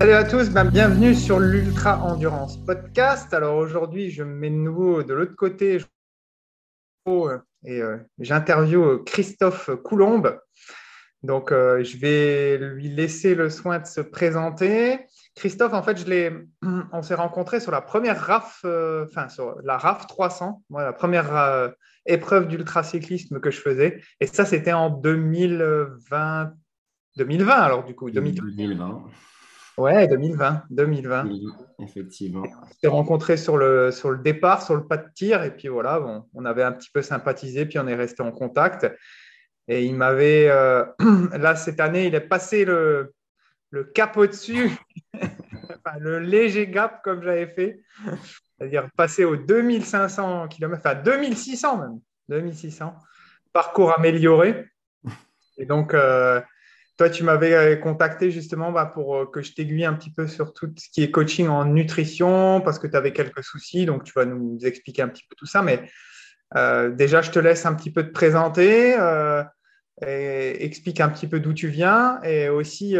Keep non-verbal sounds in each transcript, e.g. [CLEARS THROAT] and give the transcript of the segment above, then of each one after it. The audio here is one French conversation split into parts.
Salut à tous, ben, bienvenue sur l'Ultra Endurance Podcast. Alors aujourd'hui, je me mets de nouveau de l'autre côté et euh, j'interviewe Christophe Coulombe. Donc euh, je vais lui laisser le soin de se présenter. Christophe, en fait, [CLEARS THROAT] on s'est rencontrés sur la première RAF, euh, enfin sur la RAF 300, moi, la première épreuve d'ultracyclisme que je faisais. Et ça, c'était en 2020, 2020 alors du coup, 2020. Ouais, 2020. 2020. effectivement. On s'est rencontrés sur le, sur le départ, sur le pas de tir, et puis voilà, bon, on avait un petit peu sympathisé, puis on est resté en contact. Et il m'avait, euh, [CLEARS THROAT] là, cette année, il est passé le, le cap au-dessus, [LAUGHS] enfin, le léger gap comme j'avais fait, c'est-à-dire passer aux 2500 km, enfin 2600 même, 2600, parcours amélioré. Et donc, euh, toi, tu m'avais euh, contacté justement bah, pour euh, que je t'aiguille un petit peu sur tout ce qui est coaching en nutrition parce que tu avais quelques soucis. Donc, tu vas nous expliquer un petit peu tout ça. Mais euh, déjà, je te laisse un petit peu te présenter. et explique un petit peu d'où tu viens et aussi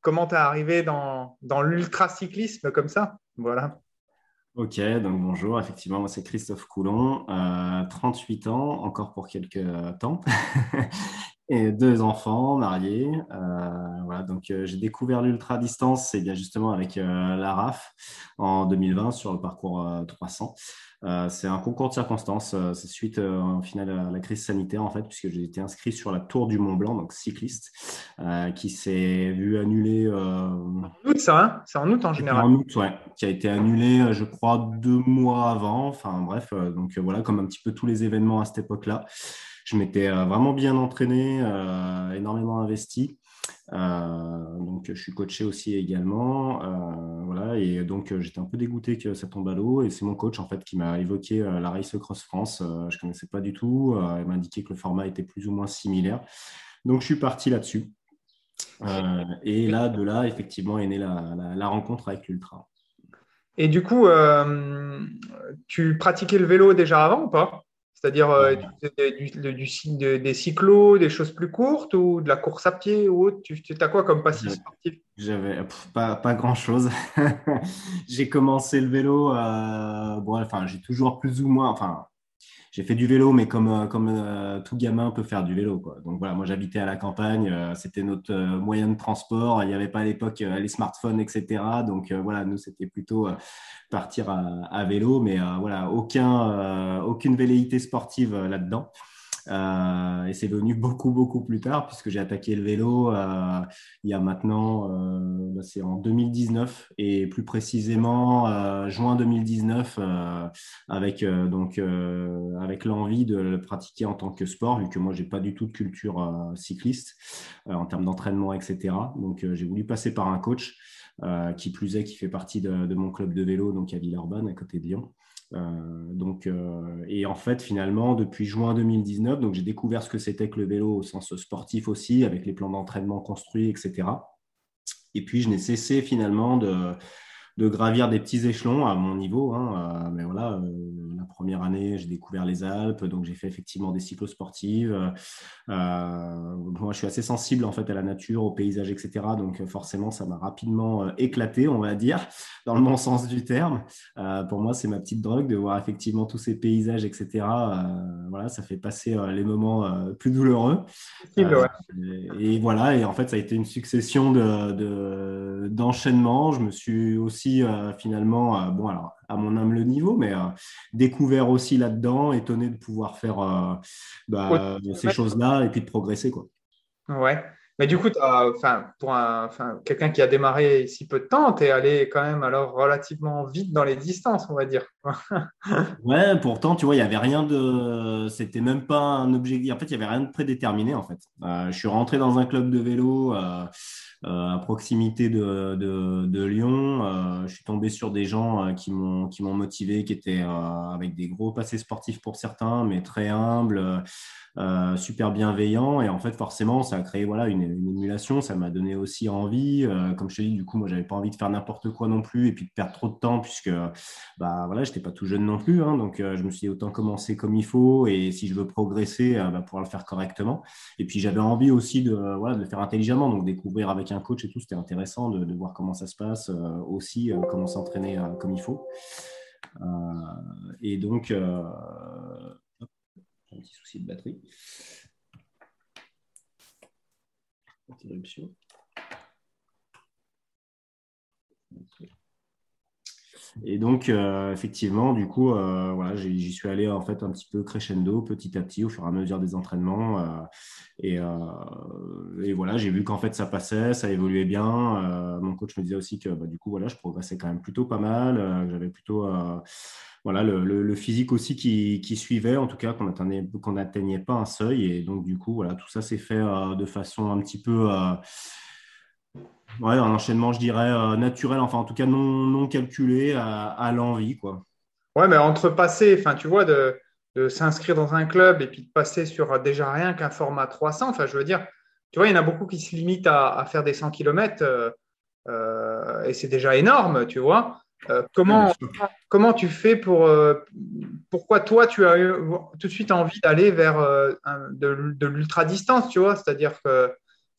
comment tu es arrivé dans, dans l'ultracyclisme comme ça. Voilà. Ok, donc bonjour, effectivement, moi c'est Christophe Coulon, 38 ans, encore pour quelques temps. [LAUGHS] et deux enfants mariés. Euh, voilà, donc euh, j'ai découvert l'ultra distance, bien justement avec euh, la RAF en 2020 sur le parcours 300. c'est un concours de circonstances. c'est suite au final à la crise sanitaire en fait, puisque j'ai été inscrit sur la Tour du Mont Blanc, donc cycliste, qui s'est vu annuler. En août, ça, hein c'est en août en général. En août, ouais, qui a été annulé, je crois, deux mois avant. Enfin bref, donc voilà, comme un petit peu tous les événements à cette époque-là je m'étais euh, vraiment bien entraîné, euh, énormément investi. Euh, donc, je suis coaché aussi également. voilà, et donc, j'étais un peu dégoûté que ça tombe à l'eau. Et c'est mon coach, en fait, qui m'a évoqué la Race Cross France. je ne connaissais pas du tout. il m'a indiqué que le format était plus ou moins similaire. Donc, je suis parti là-dessus. et là, de là, effectivement, est née la, la rencontre avec l'Ultra. Et du coup, tu pratiquais le vélo déjà avant ou pas? C'est-à-dire euh, du, des cyclos, des choses plus courtes ou de la course à pied ou autre? Tu as quoi comme passif sportif? J'avais pas, pas grand-chose. [LAUGHS] j'ai commencé le vélo, euh, bon, enfin, j'ai toujours plus ou moins, enfin, j'ai fait du vélo, mais comme, euh, comme euh, tout gamin peut faire du vélo. Quoi. Donc voilà, moi j'habitais à la campagne, euh, c'était notre moyen de transport. Il n'y avait pas à l'époque les smartphones, etc. Donc voilà, nous c'était plutôt partir à, vélo, mais voilà, aucun, aucune velléité sportive là-dedans. Euh, et c'est venu beaucoup, beaucoup plus tard, puisque j'ai attaqué le vélo euh, il y a maintenant, euh, bah, c'est en 2019, et plus précisément juin 2019, avec, donc, avec l'envie de le pratiquer en tant que sport, vu que moi, j'ai pas du tout de culture cycliste en termes d'entraînement, etc. Donc, j'ai voulu passer par un coach. qui plus est, qui fait partie de, mon club de vélo, donc à Villeurbanne, à côté de Lyon. Euh, donc, euh, et en fait, finalement, depuis juin 2019, donc j'ai découvert ce que c'était que le vélo au sens sportif aussi, avec les plans d'entraînement construits, etc. Et puis, je n'ai cessé finalement de, de gravir des petits échelons à mon niveau. Hein, euh, mais voilà, euh, la première année, j'ai découvert les Alpes, donc j'ai fait effectivement des cyclosportives. Euh, moi, je suis assez sensible en fait à la nature, au paysage, etc. Donc forcément, ça m'a rapidement éclaté, on va dire, [LAUGHS] dans le bon sens du terme. pour moi, c'est ma petite drogue de voir effectivement tous ces paysages, etc. voilà, ça fait passer les moments plus douloureux. et, voilà, et en fait, ça a été une succession de d'enchaînements. je me suis aussi euh, finalement, euh, bon alors à mon humble niveau, mais euh, découvert aussi là-dedans, étonné de pouvoir faire bah, ces choses-là et puis de progresser quoi. Ouais. Mais du coup, enfin, pour un, quelqu'un qui a démarré si peu de temps, tu es allé quand même alors relativement vite dans les distances, on va dire. [LAUGHS] ouais, pourtant, tu vois, il n'y avait rien de. C'était même pas un objectif. En fait, il n'y avait rien de prédéterminé, en fait. je suis rentré dans un club de vélo. Euh, à proximité de, de, Lyon. Euh, je suis tombé sur des gens euh, qui m'ont qui m'ont motivé, qui étaient avec des gros passés sportifs pour certains, mais très humbles. super bienveillants et en fait forcément ça a créé voilà une, une, émulation. Ça m'a donné aussi envie. comme je te dis, du coup, moi, j'avais pas envie de faire n'importe quoi non plus et puis de perdre trop de temps puisque, bah voilà, j'étais pas tout jeune non plus. Hein. donc, je me suis dit autant commencer comme il faut et si je veux progresser, bah, pouvoir le faire correctement. Et puis, j'avais envie aussi de, voilà, de le faire intelligemment. Donc, découvrir avec un coach et tout, c'était intéressant de, voir comment ça se passe aussi, comment s'entraîner comme il faut. et donc, un petit souci de batterie. Interruption. Et donc, euh, effectivement, du coup, euh, voilà, j'y suis allé en fait un petit peu crescendo, petit à petit, au fur et à mesure des entraînements. Euh, et, voilà, j'ai vu qu'en fait, ça passait, ça évoluait bien. mon coach me disait aussi que bah, du coup, voilà, je progressais quand même plutôt pas mal. J'avais plutôt voilà, le, physique aussi qui, suivait, en tout cas, qu'on n'atteignait pas un seuil. Et donc, du coup, voilà, tout ça s'est fait de façon un petit peu Ouais, un enchaînement, je dirais, euh, naturel, enfin en tout cas non, non calculé à, l'envie. quoi. Ouais, mais entre passer, enfin tu vois, de, s'inscrire dans un club et puis de passer sur déjà rien qu'un format 300, enfin je veux dire, tu vois, il y en a beaucoup qui se limitent à, faire des 100 km euh, euh, et c'est déjà énorme, tu vois. comment, comment tu fais pour. pourquoi toi, tu as eu tout de suite envie d'aller vers de, de l'ultra-distance, tu vois? C'est-à-dire que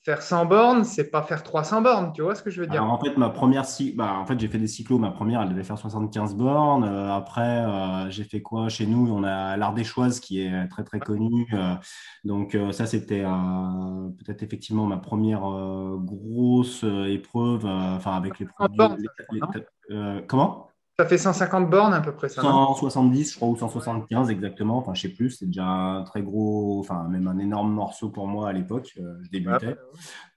faire 100 bornes, c'est pas faire 300 bornes, tu vois ce que je veux dire? En fait, ma première, bah, en fait, j'ai fait des cyclos. Ma première, elle devait faire 75 bornes. Euh, après, euh, j'ai fait quoi? Chez nous, on a l'Ardéchoise qui est très très connue. Euh, donc ça, c'était peut-être effectivement ma première grosse épreuve. Enfin, avec les, produits, comment? Ça fait 150 bornes à peu près ça 170, je crois, ou 175 exactement. Enfin, je sais plus. C'est déjà un très gros, enfin, même un énorme morceau pour moi à l'époque. Euh, je débutais.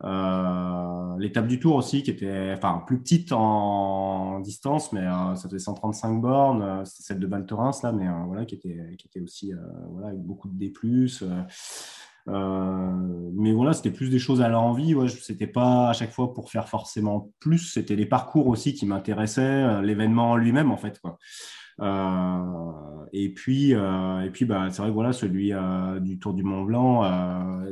Euh, l'étape du Tour aussi, qui était, enfin, plus petite en distance, mais euh, ça faisait 135 bornes. C'était celle de Val Thorens, là, mais voilà, qui était, qui était aussi, voilà, avec beaucoup de D+. Euh, mais voilà, c'était plus des choses à l'envie. Ouais, c'était pas à chaque fois pour faire forcément plus. C'était les parcours aussi qui m'intéressaient, euh, l'événement en lui-même en fait. Quoi. Euh, et puis, euh, et puis bah, c'est vrai que voilà, celui euh, du Tour du Mont Blanc,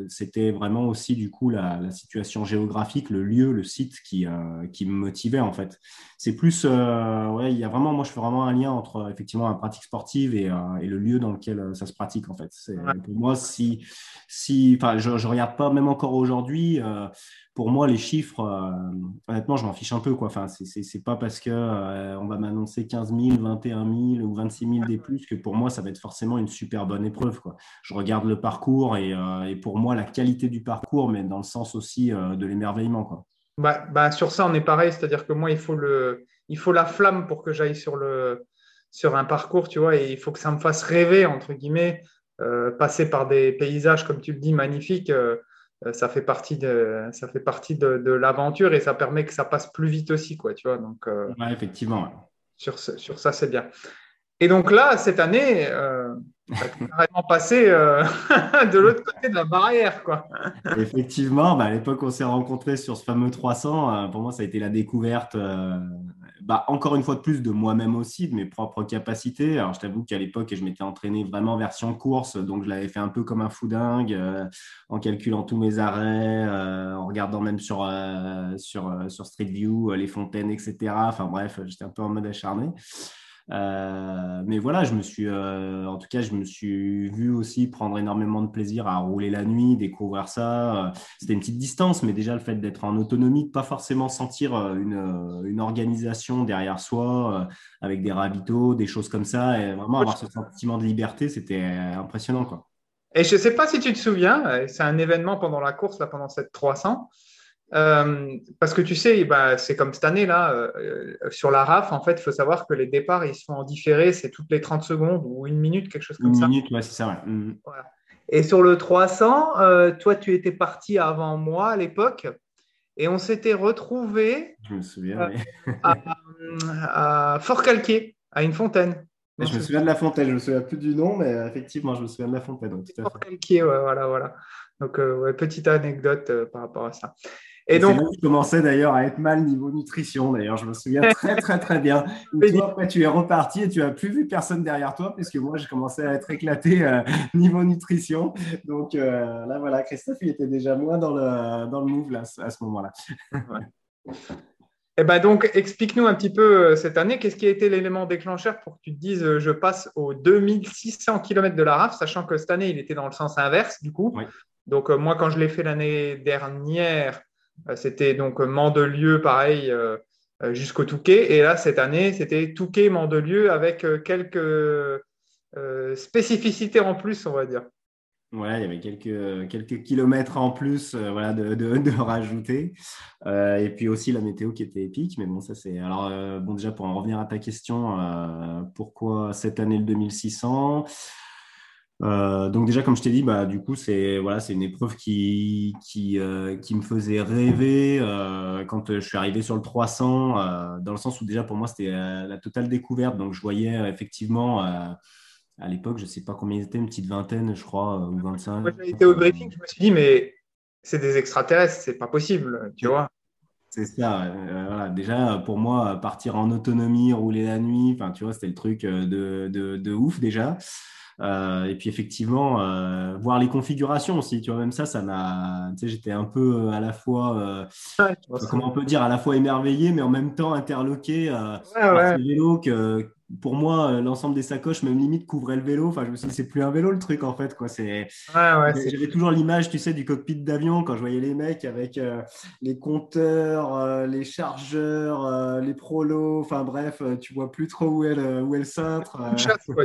c'était vraiment aussi du coup la, la, situation géographique, le lieu, le site qui, qui me motivait en fait. C'est plus, ouais, il y a vraiment, moi je fais vraiment un lien entre effectivement la pratique sportive et, et le lieu dans lequel ça se pratique en fait. Pour moi, si, si, enfin, je, je regarde pas même encore aujourd'hui pour moi, les chiffres, euh, honnêtement, je m'en fiche un peu. Quoi. Enfin, c'est pas parce qu'on euh, on va m'annoncer 15 000, 21 000 ou 26 000 des plus que pour moi, ça va être forcément une super bonne épreuve. Quoi. Je regarde le parcours et, euh, et, pour moi, la qualité du parcours, mais dans le sens aussi de l'émerveillement. Bah, bah, sur ça, on est pareil. C'est-à-dire que moi, il faut, le, il faut la flamme pour que j'aille sur, le, sur un parcours, tu vois, et il faut que ça me fasse rêver, entre guillemets, passer par des paysages, comme tu le dis, magnifiques. Euh, ça fait partie de, ça fait partie de, l'aventure et ça permet que ça passe plus vite aussi, quoi, tu vois. Donc, euh, effectivement. Sur, sur ça, c'est bien. Et donc là, cette année, euh, carrément passé euh, [LAUGHS] de l'autre côté de la barrière. Quoi. Effectivement, bah, à l'époque, on s'est rencontrés sur ce fameux 300. pour moi, ça a été la découverte bah, encore une fois de plus, de moi-même aussi, de mes propres capacités. Alors, je t'avoue qu'à l'époque, je m'étais entraîné vraiment version course, donc je l'avais fait un peu comme un fou dingue, euh, en calculant tous mes arrêts, euh, en regardant même euh, sur, sur Street View les fontaines, etc. Enfin bref, j'étais un peu en mode acharné. Euh, mais voilà, je me suis, euh, en tout cas, je me suis vu aussi prendre énormément de plaisir à rouler la nuit, découvrir ça. Euh, c'était une petite distance, mais déjà le fait d'être en autonomie, de pas forcément sentir une, une organisation derrière soi, avec des ravitaux, des choses comme ça, et vraiment avoir ce sentiment de liberté, c'était impressionnant, quoi. Et je ne sais pas si tu te souviens, c'est un événement pendant la course, là, pendant cette 300. Euh, parce que tu sais, bah, c'est comme cette année-là, euh, sur la RAF, en fait, il faut savoir que les départs, ils sont en différé, c'est toutes les 30 secondes ou une minute, quelque chose comme ça. Une minute, ouais, c'est ça. Mm. Et sur le 300, euh, toi, tu étais parti avant moi à l'époque, et on s'était retrouvé je me souviens, [LAUGHS] à, Fort-Calquier, à une fontaine. je me souviens de la fontaine, je me souviens plus du nom, mais effectivement, je me souviens de la fontaine. Fort-Calquier, ouais, voilà, voilà. Donc, petite anecdote par rapport à ça. Et, donc, je commençais d'ailleurs à être mal niveau nutrition. D'ailleurs, je me souviens [LAUGHS] très très très bien. toi, après, tu es reparti et tu as plus vu personne derrière toi, puisque moi, j'ai commencé à être éclaté euh, [LAUGHS] niveau nutrition. Donc euh, là, voilà, Christophe, il était déjà moins dans le dans le move là, à ce moment-là. [LAUGHS] Et eh ben donc, explique-nous un petit peu euh, cette année, qu'est-ce qui a été l'élément déclencheur pour que tu te dises je passe aux 2600 km de la RAF, sachant que cette année, il était dans le sens inverse, du coup. Donc, moi, quand je l'ai fait l'année dernière, c'était donc Mandelieu, pareil, euh, euh, jusqu'au Touquet. Et là, cette année, c'était Touquet, Mandelieu, avec quelques spécificités en plus, on va dire. Ouais, il y avait quelques, quelques kilomètres en plus voilà, de, de, [LAUGHS] rajouter. et puis aussi la météo qui était épique. Mais bon, ça c'est. Alors, bon, déjà pour en revenir à ta question, pourquoi cette année le 2600 euh, donc déjà, comme je t'ai dit, bah, du coup, c'est voilà, c'est une épreuve qui, qui, euh, qui, me faisait rêver euh, quand je suis arrivé sur le 300, dans le sens où déjà pour moi, c'était la totale découverte. Donc je voyais effectivement, à l'époque, je ne sais pas combien ils étaient, une petite vingtaine, je crois, ou 25. Moi, j'ai été au briefing, je me suis dit, mais c'est des extraterrestres, c'est pas possible, tu vois. C'est ça. voilà. Déjà, pour moi, partir en autonomie, rouler la nuit, enfin, tu vois, c'était le truc de, de, de ouf déjà. Euh, et puis effectivement, euh, voir les configurations aussi, tu vois, même ça, ça m'a, tu sais, j'étais un peu euh, à la fois, comment on peut dire, à la fois émerveillé, mais en même temps interloqué ouais, par ces vélos que, pour moi, euh, l'ensemble des sacoches, même limite, couvrait le vélo. Enfin, je me suis dit, c'est plus un vélo le truc en fait. Quoi. C'est... J'avais toujours l'image, tu sais, du cockpit d'avion quand je voyais les mecs avec euh, les compteurs, euh, les chargeurs, les prolos. Enfin, bref, tu vois plus trop où est le, où est le cintre.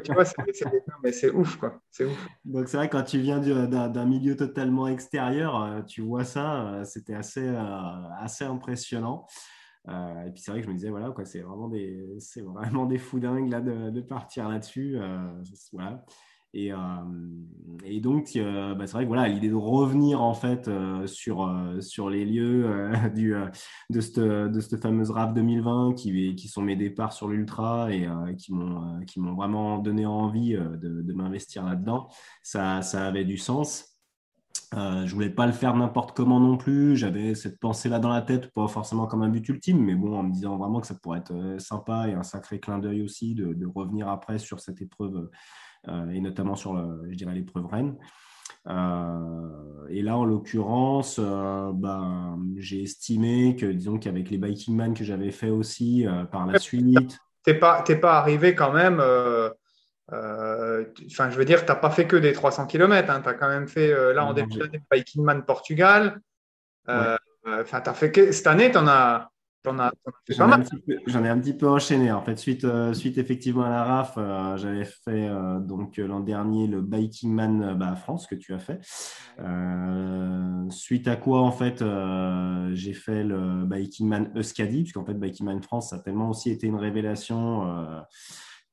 tu vois, c'est, c'est ouf, quoi. C'est ouf. Donc, c'est vrai, quand tu viens d'un, milieu totalement extérieur, tu vois ça, c'était assez, assez impressionnant. Euh, et puis c'est vrai que je me disais, voilà, quoi, c'est vraiment des, c'est vraiment des fous dingues là, de, partir là-dessus. Euh, voilà. Et, euh, et, donc, bah, c'est vrai que voilà, l'idée de revenir en fait sur, sur les lieux [LAUGHS] du, de, cette, de cette fameuse RAF 2020 qui, qui sont mes départs sur l'Ultra et qui, m'ont, qui m'ont vraiment donné envie de, de m'investir là-dedans, ça, ça avait du sens. Euh, je voulais pas le faire n'importe comment non plus. J'avais cette pensée-là dans la tête, pas forcément comme un but ultime, mais bon, en me disant vraiment que ça pourrait être euh, sympa et un sacré clin d'œil aussi de, revenir après sur cette épreuve euh, et notamment sur, je dirais, l'épreuve Rennes. et là, en l'occurrence, ben, j'ai estimé que, disons qu'avec les Biking Man que j'avais fait aussi par la suite. T'es pas, pas arrivé quand même euh, enfin, je veux dire, tu n'as pas fait que des 300 km. Tu as quand même fait, euh, là, en début d'année, Biking Man Portugal. Euh, enfin, as fait cette année, tu en as. J'en ai un petit peu enchaîné. En fait, suite, suite effectivement à la RAF, j'avais fait donc l'an dernier le Biking Man bah, France que tu as fait. suite à quoi, en fait, j'ai fait le Biking Man Euskadi, puisqu'en fait, Biking Man France, ça a tellement aussi été une révélation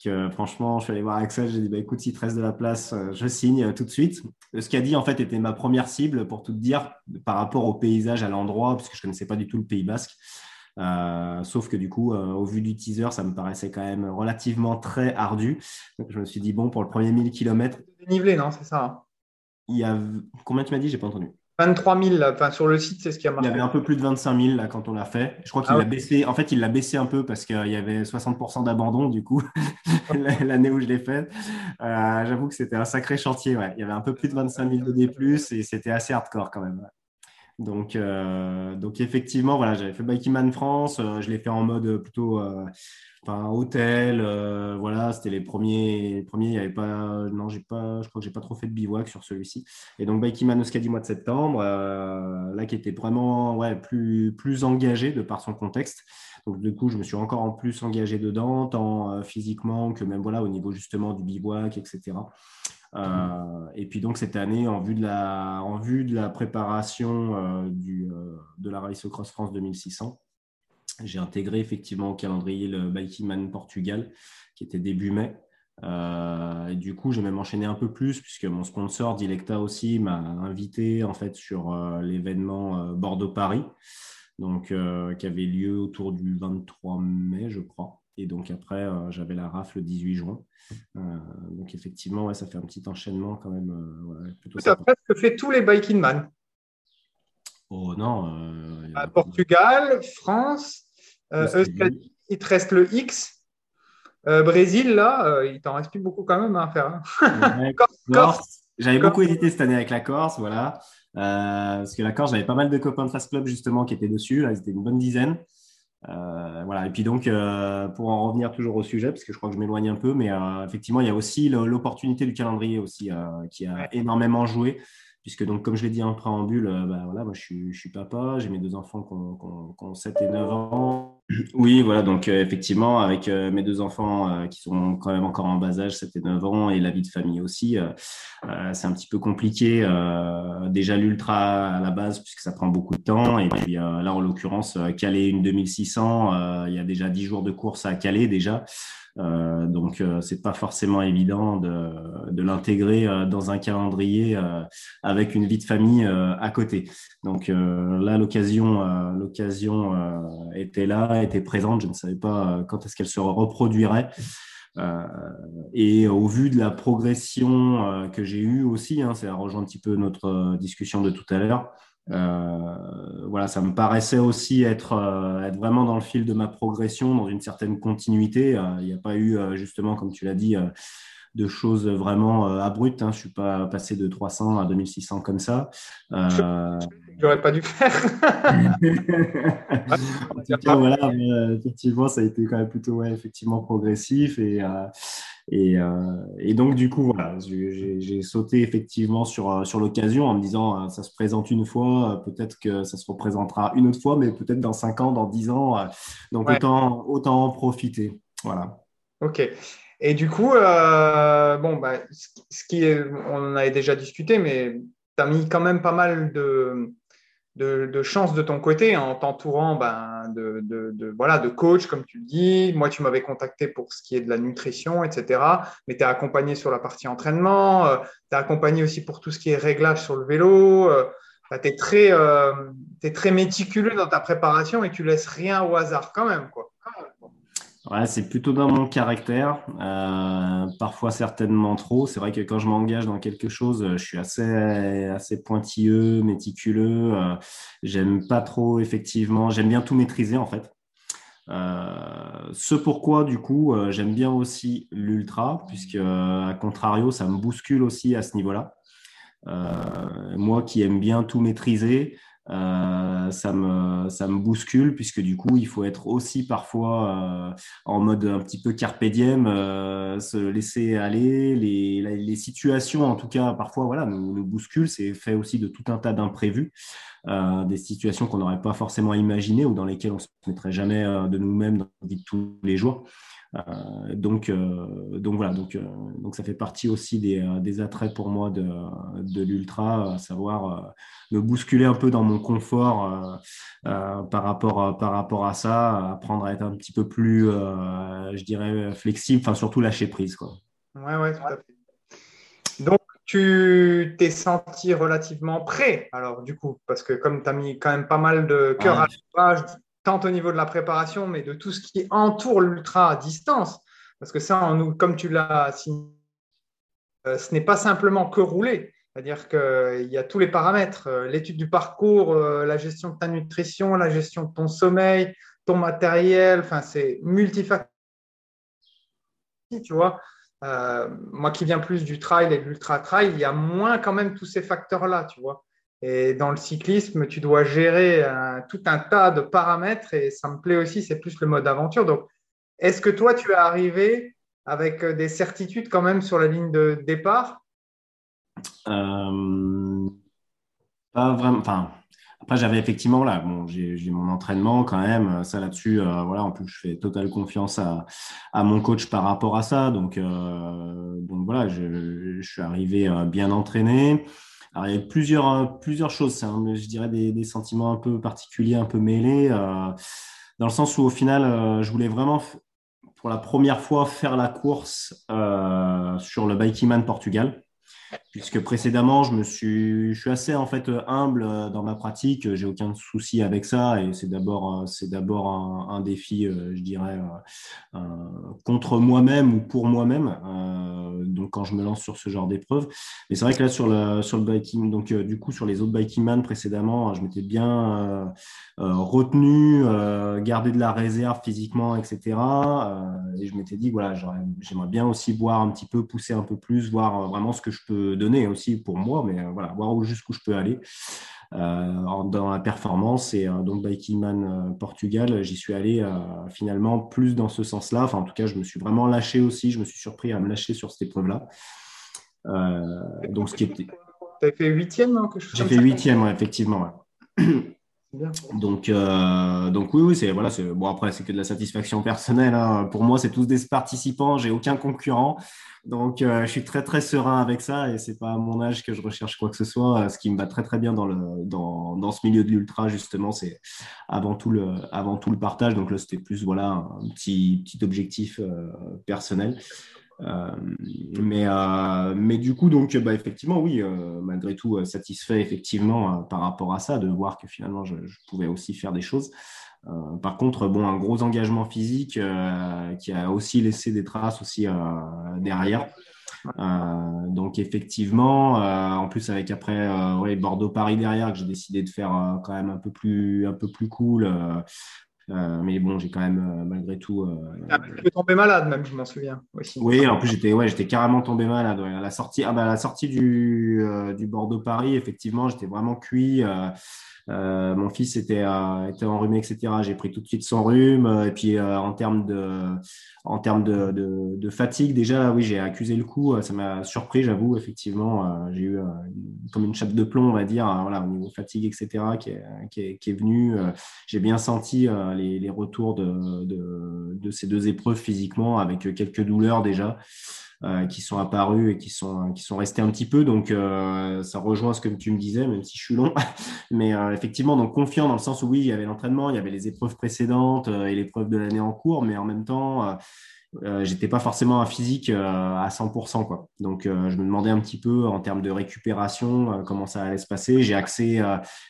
que franchement, je suis allé voir Axel, j'ai dit bah, écoute, s'il te reste de la place, euh, je signe euh, tout de suite. Ce qu'a dit, en fait, était ma première cible, pour tout te dire, par rapport au paysage, à l'endroit, parce que je ne connaissais pas du tout le Pays Basque. Euh, sauf que du coup, au vu du teaser, ça me paraissait quand même relativement très ardu. Donc, je me suis dit, bon, pour le premier 1000 km. Dénivelé, non C'est ça hein il y a... Combien tu m'as dit? J'ai pas entendu. 23 000, enfin, sur le site, c'est ce qui a marqué. Il y avait un peu plus de 25 000 là, quand on l'a fait. Je crois qu'il ah l'a baissé. En fait, il l'a baissé un peu parce qu'il y avait 60% d'abandon du coup, [LAUGHS] l'année où je l'ai fait. Euh, j'avoue que c'était un sacré chantier. Ouais. Il y avait un peu plus de 25 000 de D, et c'était assez hardcore quand même. Donc, euh, donc effectivement, voilà, j'avais fait Bikeman France. Euh, je l'ai fait en mode plutôt enfin, hôtel. voilà, c'était les premiers. Premiers, il y avait pas. Non, j'ai pas. Je crois que j'ai pas trop fait de bivouac sur celui-ci. Et donc Bikeman Euskadi mois de septembre, là qui était vraiment ouais, plus plus engagé de par son contexte. Donc du coup, je me suis encore en plus engagé dedans, tant physiquement que même voilà au niveau justement du bivouac, etc. Euh, et puis donc cette année, en vue de la, en de la préparation euh, euh, de la Race Cross France 2600, j'ai intégré effectivement au calendrier le Biking Man Portugal, qui était début mai. et du coup, j'ai même enchaîné un peu plus puisque mon sponsor Dilecta aussi m'a invité en fait sur l'événement Bordeaux-Paris, donc qui avait lieu autour du 23 mai, je crois. Et donc après, euh, j'avais la RAF le 18 juin. Euh, donc effectivement, ouais, ça fait un petit enchaînement quand même. Euh, tu as presque fait tous les Biking Man. Oh non, Portugal, France, Australie, il te reste le X. Brésil, là, il t'en reste plus beaucoup quand même à faire. Hein. [LAUGHS] Corse. J'avais beaucoup hésité cette année avec la Corse, voilà. parce que la Corse, j'avais pas mal de copains de Fast Club justement qui étaient dessus. Là, ils étaient une bonne dizaine. Euh, voilà. Et puis donc, euh, pour en revenir toujours au sujet, parce que je crois que je m'éloigne un peu, mais euh, effectivement, il y a aussi l'opportunité du calendrier aussi qui a énormément joué puisque donc comme je l'ai dit en préambule, euh, bah, voilà, moi je suis, je suis papa, j'ai mes deux enfants qui ont, qui, ont, 7 et 9 ans. Oui, voilà, donc euh, effectivement, avec euh, mes deux enfants qui sont quand même encore en bas âge, 7 et 9 ans, et la vie de famille aussi, c'est un petit peu compliqué. déjà l'ultra à la base, puisque ça prend beaucoup de temps, et puis là, en l'occurrence, caler une 2600, il y a déjà 10 jours de course à caler déjà. Euh, donc, euh, c'est pas forcément évident de, de l'intégrer euh, dans un calendrier avec une vie de famille à côté. Donc là, l'occasion, l'occasion était là, était présente. Je ne savais pas quand est-ce qu'elle se reproduirait. et au vu de la progression que j'ai eue aussi, hein, ça rejoint un petit peu notre discussion de tout à l'heure, euh, voilà, ça me paraissait aussi être, euh, être vraiment dans le fil de ma progression, dans une certaine continuité. Euh, il n'y a pas eu, justement, comme tu l'as dit, de choses vraiment abruptes. Hein. Je ne suis pas passé de 300 à 2600 comme ça. J'aurais pas dû faire. [LAUGHS] voilà, effectivement, ça a été quand même plutôt effectivement progressif et, euh, et, donc, du coup, voilà, j'ai sauté effectivement sur, euh, sur l'occasion en me disant, euh, ça se présente une fois, peut-être que ça se représentera une autre fois, mais peut-être dans 5 ans, dans 10 ans. donc, autant, autant en profiter. Voilà. OK. Et du coup, bon, bah, ce qui est, on en avait déjà discuté, mais tu as mis quand même pas mal de, de, chance de ton côté en t'entourant ben, de, de, voilà, de coach, comme tu le dis. Moi, tu m'avais contacté pour ce qui est de la nutrition, etc. Mais tu es accompagné sur la partie entraînement, euh, tu es accompagné aussi pour tout ce qui est réglage sur le vélo. Euh, tu es, très, euh, es très méticuleux dans ta préparation et tu laisses rien au hasard quand même. Quoi. C'est plutôt dans mon caractère, euh, parfois certainement trop. C'est vrai que quand je m'engage dans quelque chose, je suis assez, assez pointilleux, méticuleux. Euh, j'aime pas trop, effectivement, j'aime bien tout maîtriser en fait. Euh, ce pourquoi, du coup, j'aime bien aussi l'ultra, puisque, à contrario, ça me bouscule aussi à ce niveau-là. moi qui aime bien tout maîtriser, euh, ça, me, ça me bouscule puisque du coup, il faut être aussi parfois euh, en mode un petit peu carpe diem, euh, se laisser aller. Les, les, situations, en tout cas, parfois, voilà, nous, nous bousculent. C'est fait aussi de tout un tas d'imprévus, des situations qu'on n'aurait pas forcément imaginées ou dans lesquelles on se mettrait jamais de nous-mêmes dans la vie de tous les jours. Euh, donc, euh, donc voilà, donc, euh, donc ça fait partie aussi des, des attraits pour moi de, de l'ultra, à savoir me bousculer un peu dans mon confort par, rapport, par rapport à ça, apprendre à être un petit peu plus, je dirais, flexible, enfin surtout lâcher prise. Quoi. Ouais, ouais, tout à fait. Donc, tu t'es senti relativement prêt, alors, du coup, parce que comme tu as mis quand même pas mal de cœur à l'ouvrage, tant au niveau de la préparation, mais de tout ce qui entoure l'ultra à distance. Parce que ça, comme tu l'as signé, euh, ce n'est pas simplement que rouler. C'est-à-dire qu'il y a tous les paramètres, euh, l'étude du parcours, euh, la gestion de ta nutrition, la gestion de ton sommeil, ton matériel, enfin, c'est multifactoriel. Tu vois, moi qui viens plus du trail et de l'ultra trail, il y a moins quand même tous ces facteurs-là, tu vois. Et dans le cyclisme, tu dois gérer tout un tas de paramètres et ça me plaît aussi, c'est plus le mode aventure. Donc, est-ce que toi, tu es arrivé avec des certitudes quand même sur la ligne de départ? Euh, Pas vraiment. Enfin, après, j'avais effectivement, là, bon, j'ai mon entraînement quand même. Ça là-dessus, euh, voilà, en plus, je fais totale confiance à, mon coach par rapport à ça. Donc, euh, donc voilà, je, suis arrivé bien entraîné. Il y a plusieurs, euh, plusieurs choses, je dirais des, des, sentiments un peu particuliers, un peu mêlés, euh, dans le sens où au final, euh, je voulais vraiment, pour la première fois, faire la course sur le Bikeman Portugal. Puisque précédemment, je me suis, je suis assez en fait humble dans ma pratique. J'ai aucun souci avec ça, et c'est d'abord, c'est d'abord un, défi, je dirais, contre moi-même ou pour moi-même. donc, quand je me lance sur ce genre d'épreuve, mais c'est vrai que là sur le sur le biking, donc du coup sur les autres biking man précédemment, je m'étais bien retenu, gardé de la réserve physiquement, etc. et je m'étais dit voilà, j'aimerais bien aussi voir un petit peu, pousser un peu plus, voir vraiment ce que je peux donner aussi pour moi, mais euh, voilà, voir jusqu'où je peux aller. Euh, dans la performance. Et euh, donc, Bikingman Portugal, j'y suis allé finalement plus dans ce sens-là. Enfin, en tout cas, je me suis vraiment lâché aussi. Je me suis surpris à me lâcher sur cette épreuve-là. donc, ce qui était. Tu as fait huitième, J'ai fait huitième, effectivement. Donc, donc oui, oui, c'est voilà, c'est bon après c'est que de la satisfaction personnelle. Hein. Pour moi, c'est tous des participants. J'ai aucun concurrent. Donc, euh, je suis très, très serein avec ça et c'est pas à mon âge que je recherche quoi que ce soit. Euh, ce qui me va très, très bien dans, le, dans, dans ce milieu de l'ultra, justement, c'est avant, tout le, avant tout le partage. Donc là, c'était plus voilà, un petit, petit objectif euh, personnel. Mais, mais du coup, donc, bah, effectivement, oui, malgré tout, satisfait effectivement par rapport à ça, de voir que finalement, je, pouvais aussi faire des choses. Euh, par contre, bon, un gros engagement physique euh, qui a aussi laissé des traces aussi euh, derrière. donc effectivement, en plus avec après Bordeaux-Paris derrière que j'ai décidé de faire quand même un peu plus un peu plus cool. Mais bon, j'ai quand même malgré tout. Ah, tu es tombé malade même, je m'en souviens aussi. Oui, en plus j'étais ouais, j'étais carrément tombé malade. À la sortie, ah, bah, la sortie du, du Bordeaux-Paris, effectivement, j'étais vraiment cuit. Euh, mon fils était, euh, était enrhumé, etc. J'ai pris tout de suite son rhume. Euh, et puis en termes de, en termes de, de, fatigue, déjà, oui, j'ai accusé le coup. Ça m'a surpris, j'avoue, effectivement. j'ai eu comme une chape de plomb, on va dire, voilà, au niveau fatigue, etc., qui est, qui est, qui est venue. j'ai bien senti les, les, retours de, de, de, ces deux épreuves physiquement, avec quelques douleurs déjà. Euh, qui sont apparus et qui sont, qui sont restés un petit peu. Donc, euh, ça rejoint ce que tu me disais, même si je suis long. [LAUGHS] Mais euh, effectivement, donc confiant dans le sens où oui, il y avait l'entraînement, il y avait les épreuves précédentes et l'épreuve de l'année en cours, mais en même temps, euh, j'étais pas forcément un physique à 100%. Quoi. Donc, je me demandais un petit peu en termes de récupération comment ça allait se passer. J'ai accès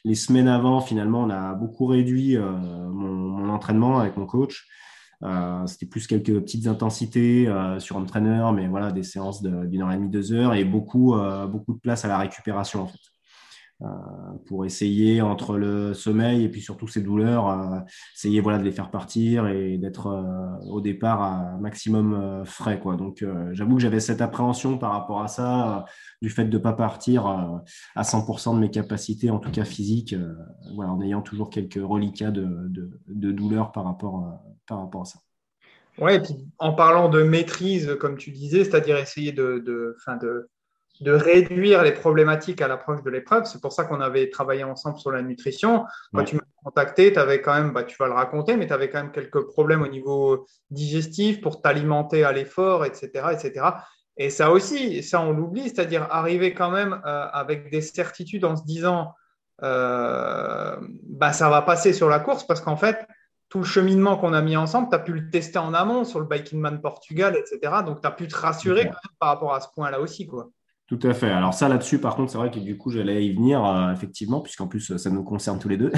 les semaines avant, finalement, on a beaucoup réduit mon, entraînement avec mon coach. Euh, c'était plus quelques petites intensités euh, sur entraîneur, mais voilà, des séances d'une heure et demie, deux heures, et beaucoup, euh, beaucoup de place à la récupération en fait. Pour essayer entre le sommeil et puis surtout ces douleurs, essayer voilà de les faire partir et d'être au départ à maximum frais quoi. Donc j'avoue que j'avais cette appréhension par rapport à ça, du fait de ne pas partir à 100% de mes capacités, en tout cas physiques, voilà, en ayant toujours quelques reliquats de, douleurs par rapport par rapport à ça. Oui, et puis en parlant de maîtrise, comme tu disais, c'est-à-dire essayer de, de, de, de, réduire les problématiques à l'approche de l'épreuve. C'est pour ça qu'on avait travaillé ensemble sur la nutrition. Quand tu m'as contacté, tu avais quand même, bah, tu vas le raconter, mais tu avais quand même quelques problèmes au niveau digestif pour t'alimenter à l'effort, etc., etc. Et ça aussi, ça on l'oublie, c'est-à-dire arriver quand même euh, avec des certitudes en se disant, euh, bah, ça va passer sur la course parce qu'en fait, tout le cheminement qu'on a mis ensemble, tu as pu le tester en amont sur le Biking Man Portugal, etc. Donc, tu as pu te rassurer par rapport à ce point-là aussi. Quoi. Tout à fait. Alors ça là-dessus, par contre, c'est vrai que du coup, j'allais y venir, euh, effectivement, puisqu'en plus, ça nous concerne tous les deux.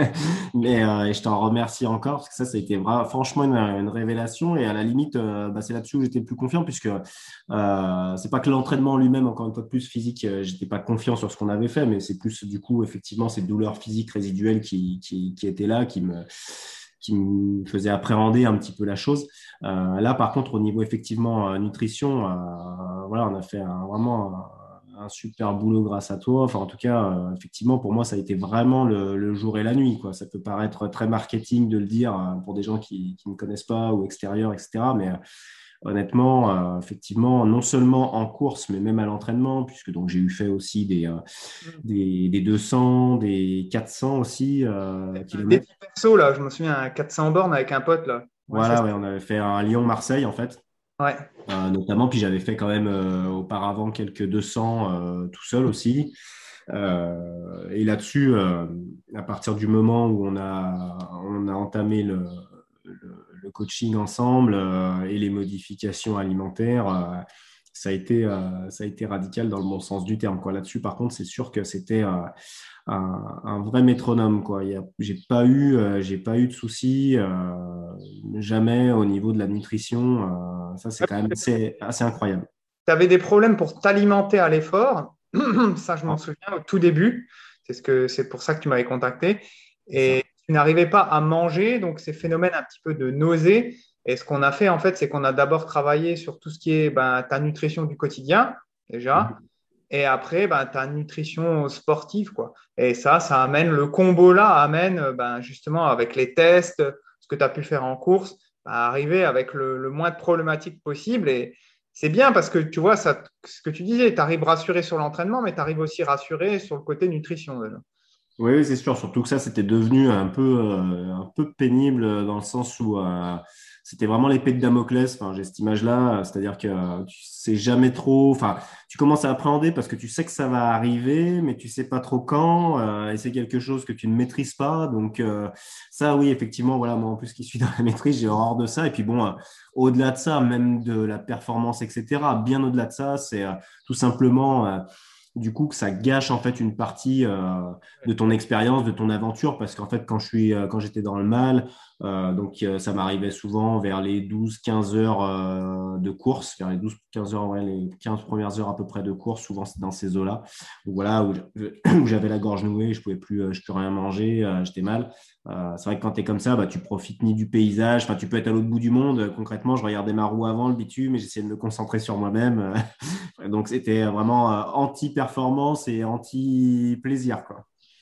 [LAUGHS] Mais euh, je t'en remercie encore, parce que ça, ça a été vraiment, franchement une, révélation. Et à la limite, euh, bah, c'est là-dessus où j'étais plus confiant, puisque c'est pas que l'entraînement lui-même, encore une fois de plus physique, j'étais pas confiant sur ce qu'on avait fait, mais c'est plus du coup, effectivement, ces douleurs physiques résiduelles qui, qui, qui étaient là, qui me qui me faisait appréhender un petit peu la chose. Euh, là, par contre, au niveau effectivement euh, nutrition, euh, voilà, on a fait vraiment un, super boulot grâce à toi. Enfin, en tout cas, effectivement, pour moi, ça a été vraiment le, jour et la nuit. Quoi. Ça peut paraître très marketing de le dire pour des gens qui ne connaissent pas ou extérieurs, etc. Mais honnêtement, euh, effectivement, non seulement en course, mais même à l'entraînement, puisque donc j'ai eu fait aussi des, euh, mm. des, des, 200, des 400 aussi. Euh, des perso, là, je me souviens, un 400 bornes avec un pote, là. voilà, ouais, on avait fait un Lyon-Marseille, en fait. Ouais. notamment, puis j'avais fait quand même auparavant quelques 200 tout seul aussi. et là-dessus, à partir du moment où on a, on a entamé le, coaching ensemble euh, et les modifications alimentaires, euh, ça a été, ça a été radical dans le bon sens du terme. Là-dessus, par contre, c'est sûr que c'était un, vrai métronome. Quoi. J'ai pas eu, j'ai pas eu de soucis, jamais au niveau de la nutrition. ça, c'est quand même assez, assez incroyable. Tu avais des problèmes pour t'alimenter à l'effort. [CLEARS THROAT] ça, je m'en souviens au tout début. C'est ce que c'est pour ça que tu m'avais contacté. Et tu n'arrivais pas à manger, donc ces phénomènes un petit peu de nausée. Et ce qu'on a fait, en fait, c'est qu'on a d'abord travaillé sur tout ce qui est ben, ta nutrition du quotidien, déjà. Mhm. Et après, ben, ta nutrition sportive, quoi. Et ça, ça amène, le combo-là amène, ben, justement, avec les tests, ce que tu as pu faire en course, à arriver avec le, le, moins de problématiques possible. Et, c'est bien parce que tu vois, ça, ce que tu disais, tu arrives rassuré sur l'entraînement, mais tu arrives aussi rassuré sur le côté nutrition. Oui, c'est sûr. Surtout que ça, c'était devenu un peu, euh, un peu pénible dans le sens où euh, c'était vraiment l'épée de Damoclès. Enfin, j'ai cette image-là, c'est-à-dire que tu sais jamais trop. Enfin, tu commences à appréhender parce que tu sais que ça va arriver, mais tu sais pas trop quand. Euh, et c'est quelque chose que tu ne maîtrises pas. Donc ça, oui, effectivement, voilà, moi en plus qui suis dans la maîtrise, j'ai horreur de ça. Et puis bon, au-delà de ça, même de la performance, etc. Bien au-delà de ça, c'est tout simplement du coup que ça gâche en fait une partie euh, de ton expérience, de ton aventure, parce qu'en fait quand je suis euh, quand j'étais dans le mal, donc ça m'arrivait souvent vers les 12-15 heures de course, vers les 12-15 heures, les 15 premières heures à peu près de course, souvent dans ces eaux-là, où voilà où, j'avais la gorge nouée, je pouvais plus, je peux rien manger, j'étais mal. c'est vrai que quand tu es comme ça, bah, tu profites ni du paysage, tu peux être à l'autre bout du monde. Concrètement, je regardais ma roue avant le bitume, mais j'essayais de me concentrer sur moi-même. [LAUGHS] donc c'était vraiment anti performance et anti-plaisir.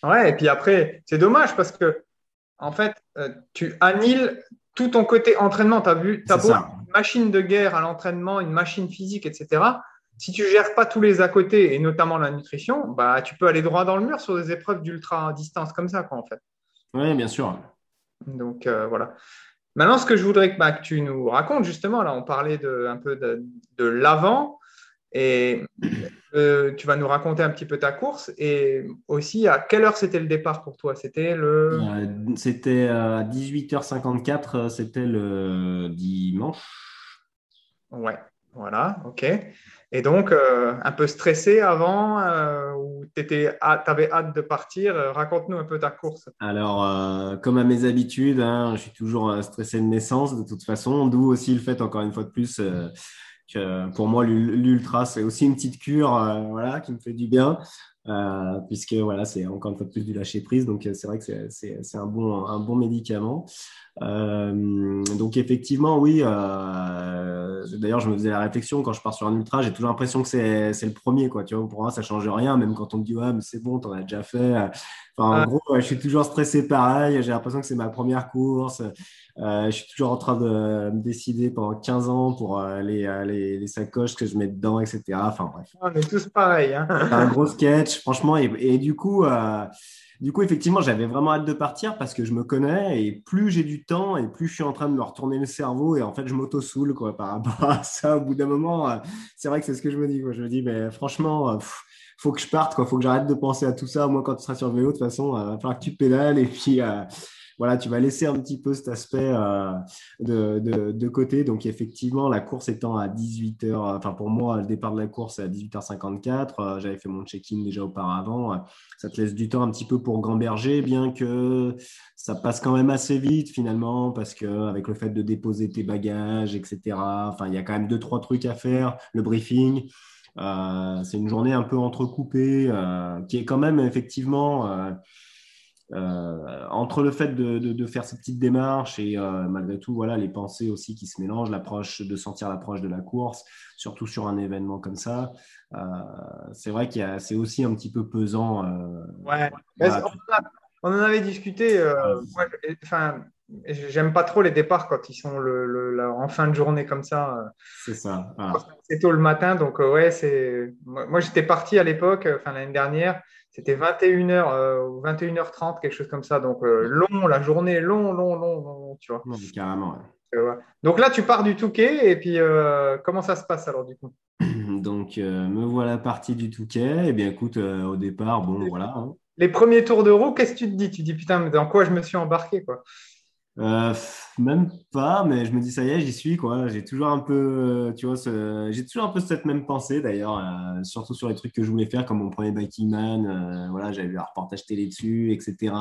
Ouais, et puis après, c'est dommage parce que, en fait, euh, tu annihiles tout ton côté entraînement. Tu as vu, tu as une machine de guerre à l'entraînement, une machine physique, etc. Si tu gères pas tous les à côté, et notamment la nutrition, bah, tu peux aller droit dans le mur sur des épreuves d'ultra distance comme ça, quoi, en fait. Oui, bien sûr. Donc, euh, voilà. Maintenant, ce que je voudrais que, bah, que, tu nous racontes, justement, là, on parlait de, un peu de, de l'avant. Et euh, tu vas nous raconter un petit peu ta course et aussi à quelle heure c'était le départ pour toi? C'était le. Euh, c'était à 18h54, c'était le dimanche. Ouais, voilà, ok. Et donc, euh, un peu stressé avant ou tu avais hâte de partir Raconte-nous un peu ta course. Alors, comme à mes habitudes, hein, je suis toujours stressé de naissance de toute façon, d'où aussi le fait, encore une fois de plus, pour moi, l'ultra, c'est aussi une petite cure euh, voilà, qui me fait du bien. Euh, puisque voilà, c'est encore une fois plus du lâcher prise. Donc, c'est vrai que c'est un bon, un bon médicament. Euh, donc, effectivement, oui. D'ailleurs, je me faisais la réflexion quand je pars sur un ultra, j'ai toujours l'impression que c'est le premier. Quoi, tu vois, pour moi, ça change rien, même quand on me dit Ouais, mais c'est bon, t'en as déjà fait. Enfin, en gros, je suis toujours stressé pareil. J'ai l'impression que c'est ma première course. Euh, je suis toujours en train de me décider pendant 15 ans pour euh, les, euh, les, les, sacoches que je mets dedans, etc. Enfin bref. On est tous pareils. Hein. C'est un gros sketch, franchement. Et, et du coup, du coup, effectivement, j'avais vraiment hâte de partir parce que je me connais et plus j'ai du temps et plus je suis en train de me retourner le cerveau et en fait, je m'auto-soule par rapport [LAUGHS] à ça. Au bout d'un moment, c'est vrai que c'est ce que je me dis. Quoi. Je me dis, mais franchement, il faut que je parte, quoi. faut que j'arrête de penser à tout ça. Moi, quand tu seras sur le vélo, de toute façon, il va falloir que tu pédales et puis voilà, tu vas laisser un petit peu cet aspect euh, de, côté. Donc, effectivement, la course étant à 18h, enfin, pour moi, le départ de la course est à 18h54. Euh, j'avais fait mon check-in déjà auparavant. ça te laisse du temps un petit peu pour Grand-Berger, bien que ça passe quand même assez vite finalement, parce qu'avec le fait de déposer tes bagages, etc., enfin, il y a quand même deux, trois trucs à faire. Le briefing. Euh, c'est une journée un peu entrecoupée qui est quand même effectivement euh, entre le fait de, de, faire ces petites démarches et euh, malgré tout, voilà, les pensées aussi qui se mélangent, l'approche de sentir l'approche de la course, surtout sur un événement comme ça, euh, c'est vrai qu'il c'est aussi un petit peu pesant. ouais. on, en avait discuté. enfin, j'aime pas trop les départs quand ils sont le, en fin de journée comme ça. C'est ça. C'est tôt le matin, donc ouais, c'est. Moi, j'étais parti à l'époque, enfin l'année dernière. C'était 21h euh, ou 21h30, quelque chose comme ça. Donc, euh, long, la journée, long, long, long, long, tu vois. carrément. Euh, donc là, tu pars du Touquet et puis comment ça se passe alors du coup? [CLEARS THROAT] Donc, me voilà parti du Touquet. Eh bien, écoute, au départ, bon, voilà. Hein. Les premiers tours de roue, qu'est-ce que tu te dis? Tu te dis, putain, mais dans quoi je me suis embarqué quoi? Euh, même pas, mais je me dis ça y est, j'y suis quoi. J'ai toujours un peu, tu vois, j'ai toujours un peu cette même pensée d'ailleurs, euh, surtout sur les trucs que je voulais faire, comme mon premier Biking Man. Euh, voilà, j'avais vu un reportage télé dessus, etc.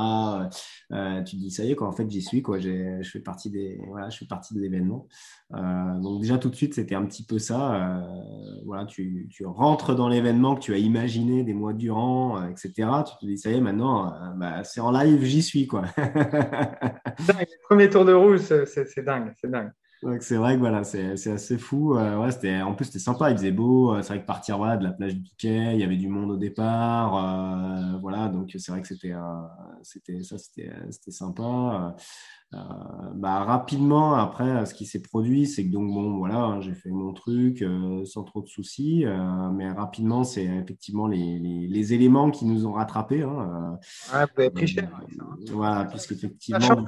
tu te dis ça y est quoi. En fait, j'y suis quoi. Je fais partie des, voilà, je fais partie de l'événement. donc déjà tout de suite, c'était un petit peu ça. voilà, tu, tu, rentres dans l'événement que tu as imaginé des mois durant, etc. Tu te dis ça y est, maintenant, bah, c'est en live, j'y suis quoi. [LAUGHS] premier tour de roue, c'est dingue, c'est dingue. c'est vrai que voilà, c'est assez fou. Euh, ouais, en plus, c'était sympa, il faisait beau. Euh, c'est vrai que partir voilà, de la plage du Piquet, il y avait du monde au départ. Euh, voilà, donc c'est vrai que c'était c'était ça, c'était sympa. bah, rapidement, après, ce qui s'est produit, c'est que donc, bon, voilà, hein, j'ai fait mon truc sans trop de soucis. mais rapidement, c'est effectivement les, les, éléments qui nous ont rattrapés. Hein, ouais, vous avez pris cher. Hein. Voilà, puisqu'effectivement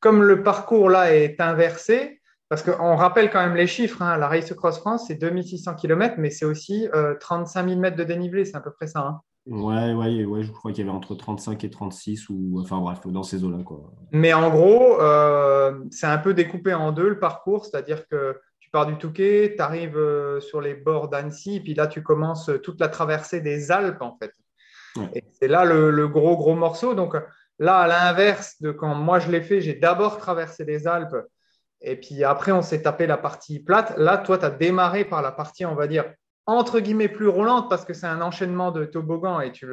comme le parcours là est inversé, parce qu'on rappelle quand même les chiffres, hein, la Race Cross France, c'est 2600 km, mais c'est aussi 35 000 mètres de dénivelé, c'est à peu près ça. Hein. Ouais, ouais, ouais, je crois qu'il y avait entre 35 et 36, ou enfin bref, dans ces eaux-là. Mais en gros, euh, c'est un peu découpé en deux le parcours, c'est-à-dire que tu pars du Touquet, tu arrives euh, sur les bords d'Annecy, puis là tu commences toute la traversée des Alpes en fait. Et c'est là le, le, gros, gros morceau. Donc Là, à l'inverse de quand moi je l'ai fait, j'ai d'abord traversé les Alpes et puis après on s'est tapé la partie plate. Là, toi, tu as démarré par la partie, on va dire, entre guillemets plus roulante parce que c'est un enchaînement de toboggans et tu,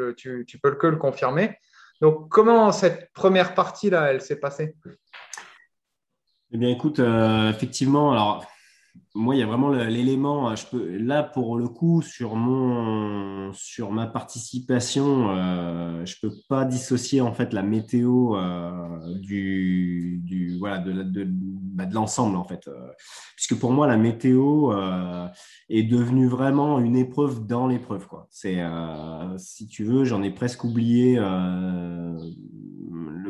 peux que le confirmer. Donc, comment cette première partie-là, elle s'est passée? Eh bien, écoute, euh, effectivement, alors moi, il y a vraiment l'élément. Peux, là, pour le coup, sur, mon, sur ma participation, euh, je ne peux pas dissocier en fait la météo euh, du, du, voilà, de, bah, l'ensemble, en fait. Euh, puisque pour moi, la météo est devenue vraiment une épreuve dans l'épreuve. C'est, si tu veux, j'en ai presque oublié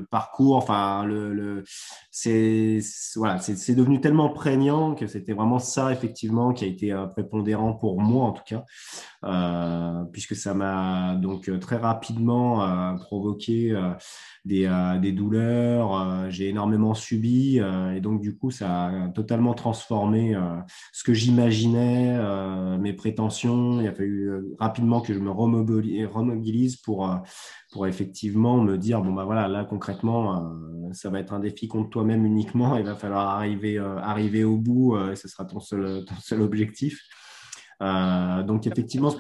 parcours, enfin, le, c'est voilà, c'est devenu tellement prégnant que c'était vraiment ça, effectivement, qui a été euh, prépondérant pour moi, en tout cas, euh, puisque ça m'a donc euh, très rapidement provoqué des, des, douleurs, j'ai énormément subi, et donc, du coup, ça a totalement transformé ce que j'imaginais, mes prétentions. Il a fallu rapidement que je me remobilise pour pour effectivement me dire bon bah voilà là concrètement euh, ça va être un défi contre toi-même uniquement il va falloir arriver euh, arriver au bout euh, et ce sera ton seul ton seul objectif. Donc effectivement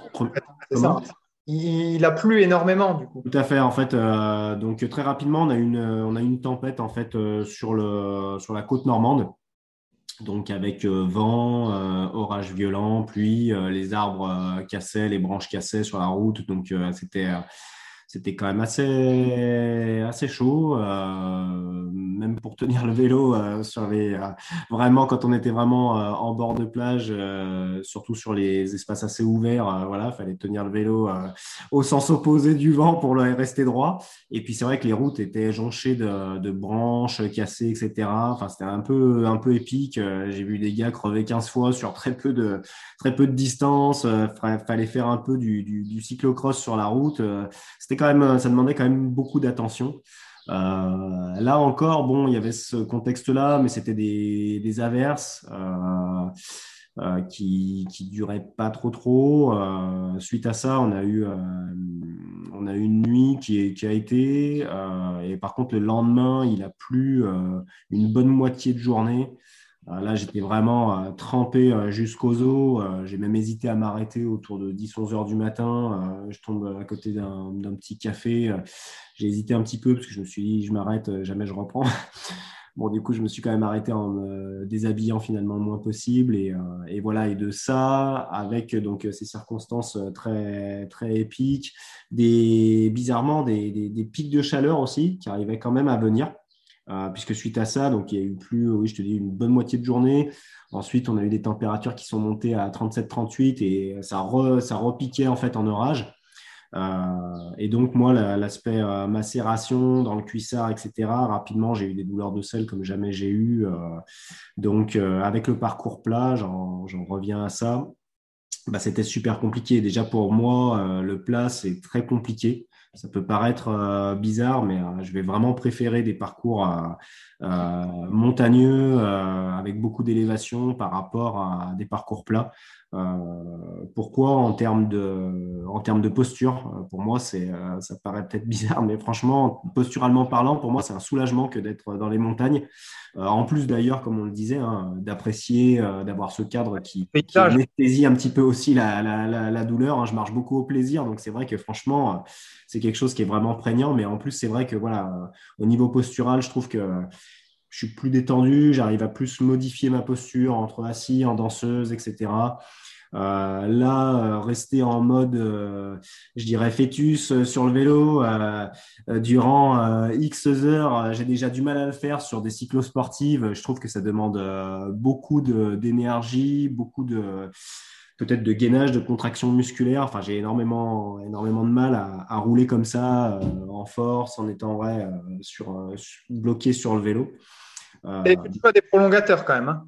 il a plu énormément du coup. Tout à fait en fait donc très rapidement on a une on a une tempête en fait sur le sur la côte normande. Donc avec vent, orage violent, pluie, les arbres cassaient, les branches cassaient sur la route. Donc c'était c'était quand même assez, assez chaud, euh, même pour tenir le vélo euh, sur les, euh, vraiment quand on était vraiment en bord de plage, surtout sur les espaces assez ouverts, voilà, fallait tenir le vélo au sens opposé du vent pour rester droit. Et puis c'est vrai que les routes étaient jonchées de, de branches cassées, etc. Enfin, c'était un peu, un peu épique. J'ai vu des gars crever 15 fois sur très peu de, très peu de distance. fallait faire un peu du, du, du cyclocross sur la route. c'était quand même, euh, ça demandait quand même beaucoup d'attention. Euh, là encore, bon, il y avait ce contexte-là, mais c'était des, averses euh, qui, qui duraient pas trop trop. suite à ça, on a eu, on a eu une nuit qui, qui a été, et par contre le lendemain, il a plu une bonne moitié de journée. Euh, là, j'étais vraiment euh, trempé euh, jusqu'aux os. J'ai même hésité à m'arrêter autour de 10-11 heures du matin. Je tombe à côté d'un petit café. J'ai hésité un petit peu parce que je me suis dit, je m'arrête, jamais je reprends. [LAUGHS] Bon, du coup, je me suis quand même arrêté en me déshabillant finalement le moins possible. Et, voilà, et de ça, avec donc ces circonstances très, très épiques, des, bizarrement des, des pics de chaleur aussi qui arrivaient quand même à venir. Euh, puisque suite à ça, donc il y a eu plus, oui, je te dis, une bonne moitié de journée. Ensuite, on a eu des températures qui sont montées à 37-38 et ça, ça repiquait en fait en orage. Euh, et donc, moi, l'aspect euh, macération dans le cuissard, etc., rapidement, j'ai eu des douleurs de sel comme jamais j'ai eu. donc, avec le parcours plat, j'en reviens à ça. Bah, c'était super compliqué. Déjà pour moi, le plat, c'est très compliqué ça peut paraître bizarre, mais je vais vraiment préférer des parcours montagneux avec beaucoup d'élévation par rapport à des parcours plats. Euh, pourquoi en termes de, en termes de posture euh, Pour moi, c'est, euh, ça paraît peut-être bizarre, mais franchement, posturalement parlant, pour moi, c'est un soulagement que d'être dans les montagnes. en plus, d'ailleurs, comme on le disait, hein, d'apprécier, d'avoir ce cadre qui, qui anesthésie un petit peu aussi la, la, la, douleur. Hein. Je marche beaucoup au plaisir, donc c'est vrai que franchement, c'est quelque chose qui est vraiment prégnant. Mais en plus, c'est vrai que voilà, au niveau postural, je trouve que je suis plus détendu, j'arrive à plus modifier ma posture entre assis, en danseuse, etc. Euh, là, euh, rester en mode, euh, je dirais, fœtus sur le vélo durant X heures, j'ai déjà du mal à le faire sur des cyclosportives. Je trouve que ça demande beaucoup d'énergie, beaucoup de peut-être de gainage, de contraction musculaire. Enfin, j'ai énormément, énormément de mal à, rouler comme ça, en force, en étant vrai, sur, bloqué sur le vélo. Tu fait des prolongateurs quand même. Hein.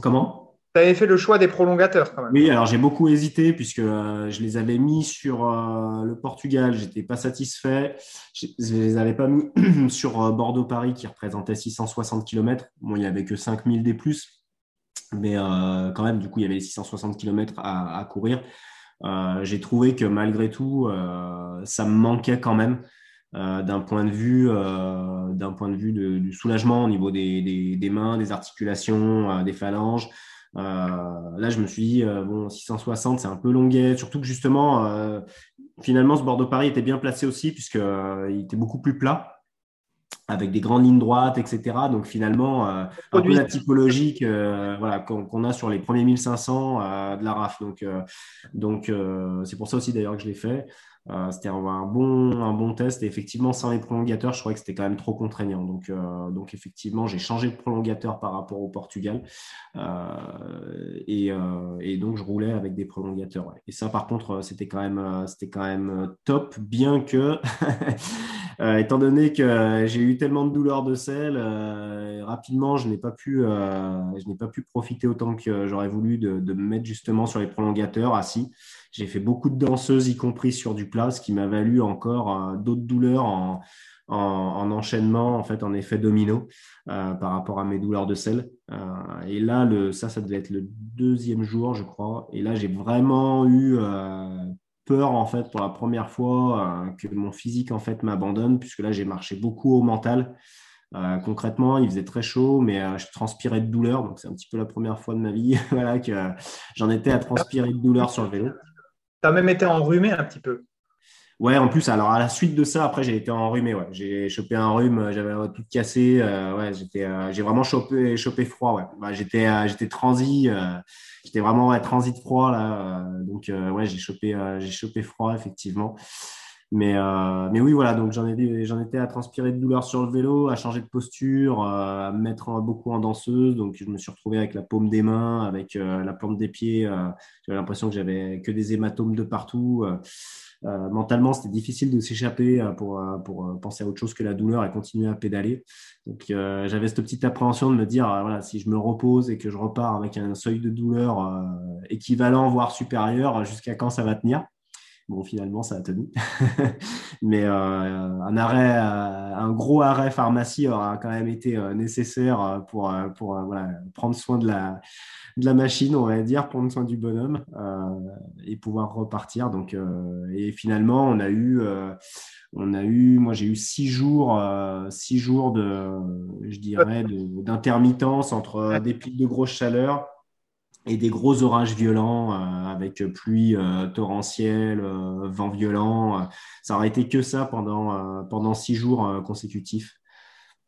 Comment? Tu avais fait le choix des prolongateurs quand même. Oui, alors j'ai beaucoup hésité puisque euh, je les avais mis sur euh, le Portugal, j'étais pas satisfait. Je, ne les avais pas mis [CLEARS THROAT] sur euh, Bordeaux-Paris qui représentait 660 km. Bon, il n'y avait que 5000 des plus, mais quand même, du coup, il y avait les 660 km à, courir. j'ai trouvé que malgré tout, ça me manquait quand même. d'un point de vue, point de vue du soulagement au niveau des, des mains, des articulations, des phalanges. Euh, là, je me suis dit, euh, bon, 660, c'est un peu longuet, surtout que justement, euh, finalement, ce Bordeaux-Paris était bien placé aussi, puisqu'il était beaucoup plus plat avec des grandes lignes droites, etc. Donc finalement, un peu la typologie voilà, qu'on a sur les premiers 1500 de la RAF. Donc, donc c'est pour ça aussi d'ailleurs que je l'ai fait. Euh, c'était un, bon, un bon test. Et effectivement, sans les prolongateurs, je trouvais que c'était quand même trop contraignant. Donc, euh, donc effectivement, j'ai changé de prolongateur par rapport au Portugal. Euh, et, et, donc, je roulais avec des prolongateurs. Et ça, par contre, c'était quand même, c'était quand même top, bien que, [LAUGHS] étant donné que j'ai eu tellement de douleurs de sel, rapidement, je n'ai pas pu, je n'ai pas pu profiter autant que j'aurais voulu de, de, me mettre justement sur les prolongateurs assis. J'ai fait beaucoup de danseuses, y compris sur du plat, ce qui m'a valu encore euh, d'autres douleurs en, enchaînement, en fait, en effet domino euh, par rapport à mes douleurs de sel. Euh, et là, ça, ça devait être le deuxième jour, je crois. Et là, j'ai vraiment eu peur, en fait, pour la première fois, que mon physique, en fait, m'abandonne, puisque là, j'ai marché beaucoup au mental. concrètement, il faisait très chaud, mais je transpirais de douleur. Donc, c'est un petit peu la première fois de ma vie [LAUGHS] voilà, que j'en étais à transpirer de douleur sur le vélo. Tu as même été enrhumé un petit peu. Ouais, en plus, alors à la suite de ça, après, j'ai été enrhumé. Ouais. J'ai chopé un rhume, j'avais tout cassé. Euh, ouais, j'étais, euh, j'ai vraiment chopé, chopé froid. Ouais. Bah, j'étais, euh, j'étais transi, j'étais vraiment ouais, transit froid là. donc, ouais, j'ai chopé, j'ai chopé froid effectivement. Mais, mais oui, voilà, donc j'en, ai, j'en étais à transpirer de douleur sur le vélo, à changer de posture, à me mettre beaucoup en danseuse. Donc, je me suis retrouvé avec la paume des mains, avec la plante des pieds. j'avais l'impression que j'avais que des hématomes de partout. Euh, mentalement, c'était difficile de s'échapper pour, pour penser à autre chose que la douleur et continuer à pédaler. Donc, j'avais cette petite appréhension de me dire, voilà, si je me repose et que je repars avec un seuil de douleur équivalent, voire supérieur, jusqu'à quand ça va tenir Bon, finalement, ça a tenu. Mais euh, un arrêt, euh, un gros arrêt pharmacie aura quand même été euh, nécessaire pour, pour prendre soin de la, de la machine, on va dire, prendre soin du bonhomme et pouvoir repartir. Donc, et finalement, on a eu, on a eu, moi j'ai eu six jours, six jours de, je dirais, d'intermittence entre des pics de grosse chaleur et des gros orages violents euh, avec pluie euh, torrentielle, euh, vent violent. ça aurait été que ça pendant, pendant six jours consécutifs.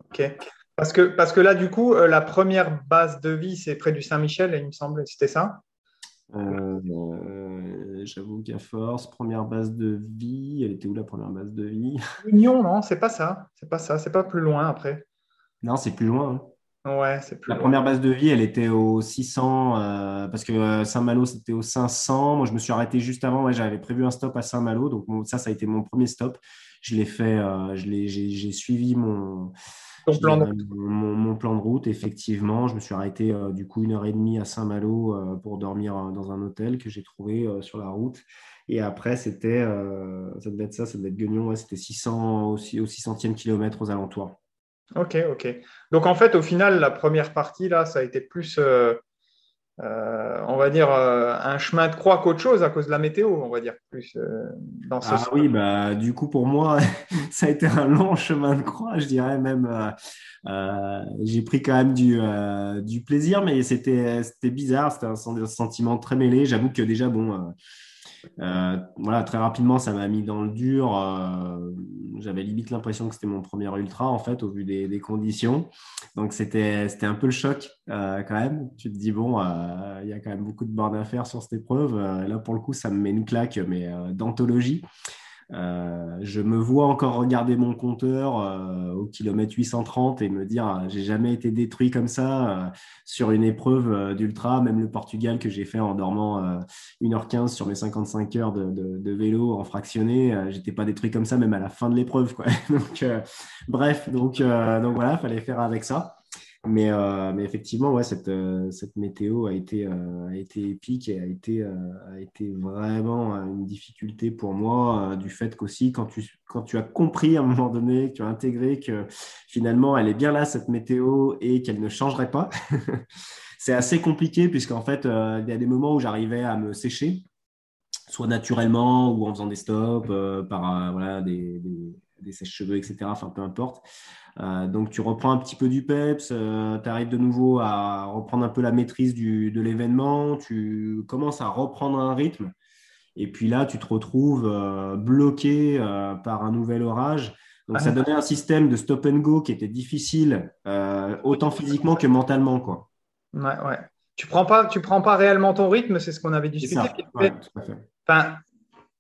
Ok. Parce que, parce que là, du coup, la première base de vie, c'est près du Saint-Michel, il me semble, c'était ça? J'avoue qu'à force, première base de vie, elle était où la première base de vie? Union, non, c'est pas ça. C'est pas ça. C'est pas plus loin après. Non, c'est plus loin. Hein. Ouais, c'est La première base de vie, elle était au 600, euh, parce que euh, Saint-Malo, c'était au 500. Moi, je me suis arrêté juste avant. J'avais prévu un stop à Saint-Malo. Donc, ça, ça a été mon premier stop. Je l'ai fait, euh, j'ai suivi mon, plan de... mon, plan de route. Effectivement, je me suis arrêté du coup une heure et demie à Saint-Malo pour dormir dans un hôtel que j'ai trouvé sur la route. Et après, c'était, ça devait être ça, ça devait être Guignon, c'était 600 aussi, au 600e kilomètre aux alentours. Ok, ok. Donc en fait, au final, la première partie, là, ça a été plus, euh, euh, on va dire, euh, un chemin de croix qu'autre chose à cause de la météo, on va dire, plus dans ce Ah oui, bah, du coup, pour moi, [LAUGHS] ça a été un long chemin de croix, je dirais même. j'ai pris quand même du, du plaisir, mais c'était bizarre, c'était un sentiment très mêlé. J'avoue que déjà, bon voilà, très rapidement, ça m'a mis dans le dur. Euh, j'avais limite l'impression que c'était mon premier ultra, en fait, au vu des, conditions. Donc, c'était un peu le choc euh, quand même. Tu te dis, bon, il y a quand même beaucoup de bornes à faire sur cette épreuve. là, pour le coup, ça me met une claque, mais d'anthologie. Euh, je me vois encore regarder mon compteur euh, au kilomètre 830 et me dire ah, j'ai jamais été détruit comme ça euh, sur une épreuve d'ultra, même le Portugal que j'ai fait en dormant 1h15 sur mes 55 heures de, vélo en fractionné, j'étais pas détruit comme ça même à la fin de l'épreuve. [LAUGHS] donc, bref, donc, donc voilà, fallait faire avec ça. Mais, euh, mais effectivement, ouais, cette, euh, cette météo a été, euh, a été épique et a été, a été vraiment une difficulté pour moi, du fait qu'aussi, quand tu, quand tu as compris à un moment donné, que tu as intégré que finalement, elle est bien là, cette météo, et qu'elle ne changerait pas, [LAUGHS] c'est assez compliqué, puisqu'en fait, il y a des moments où j'arrivais à me sécher, soit naturellement ou en faisant des stops, par voilà, des, des, des sèches-cheveux, etc. Enfin, peu importe. Euh, donc tu reprends un petit peu du peps, euh, tu arrives de nouveau à reprendre un peu la maîtrise de l'événement, tu commences à reprendre un rythme. Et puis là, tu te retrouves euh, bloqué par un nouvel orage. Donc ça donnait un système de stop and go qui était difficile, autant physiquement que mentalement. Quoi. Ouais, ouais. Tu prends pas, tu prends pas réellement ton rythme, c'est ce qu'on avait discuté. enfin,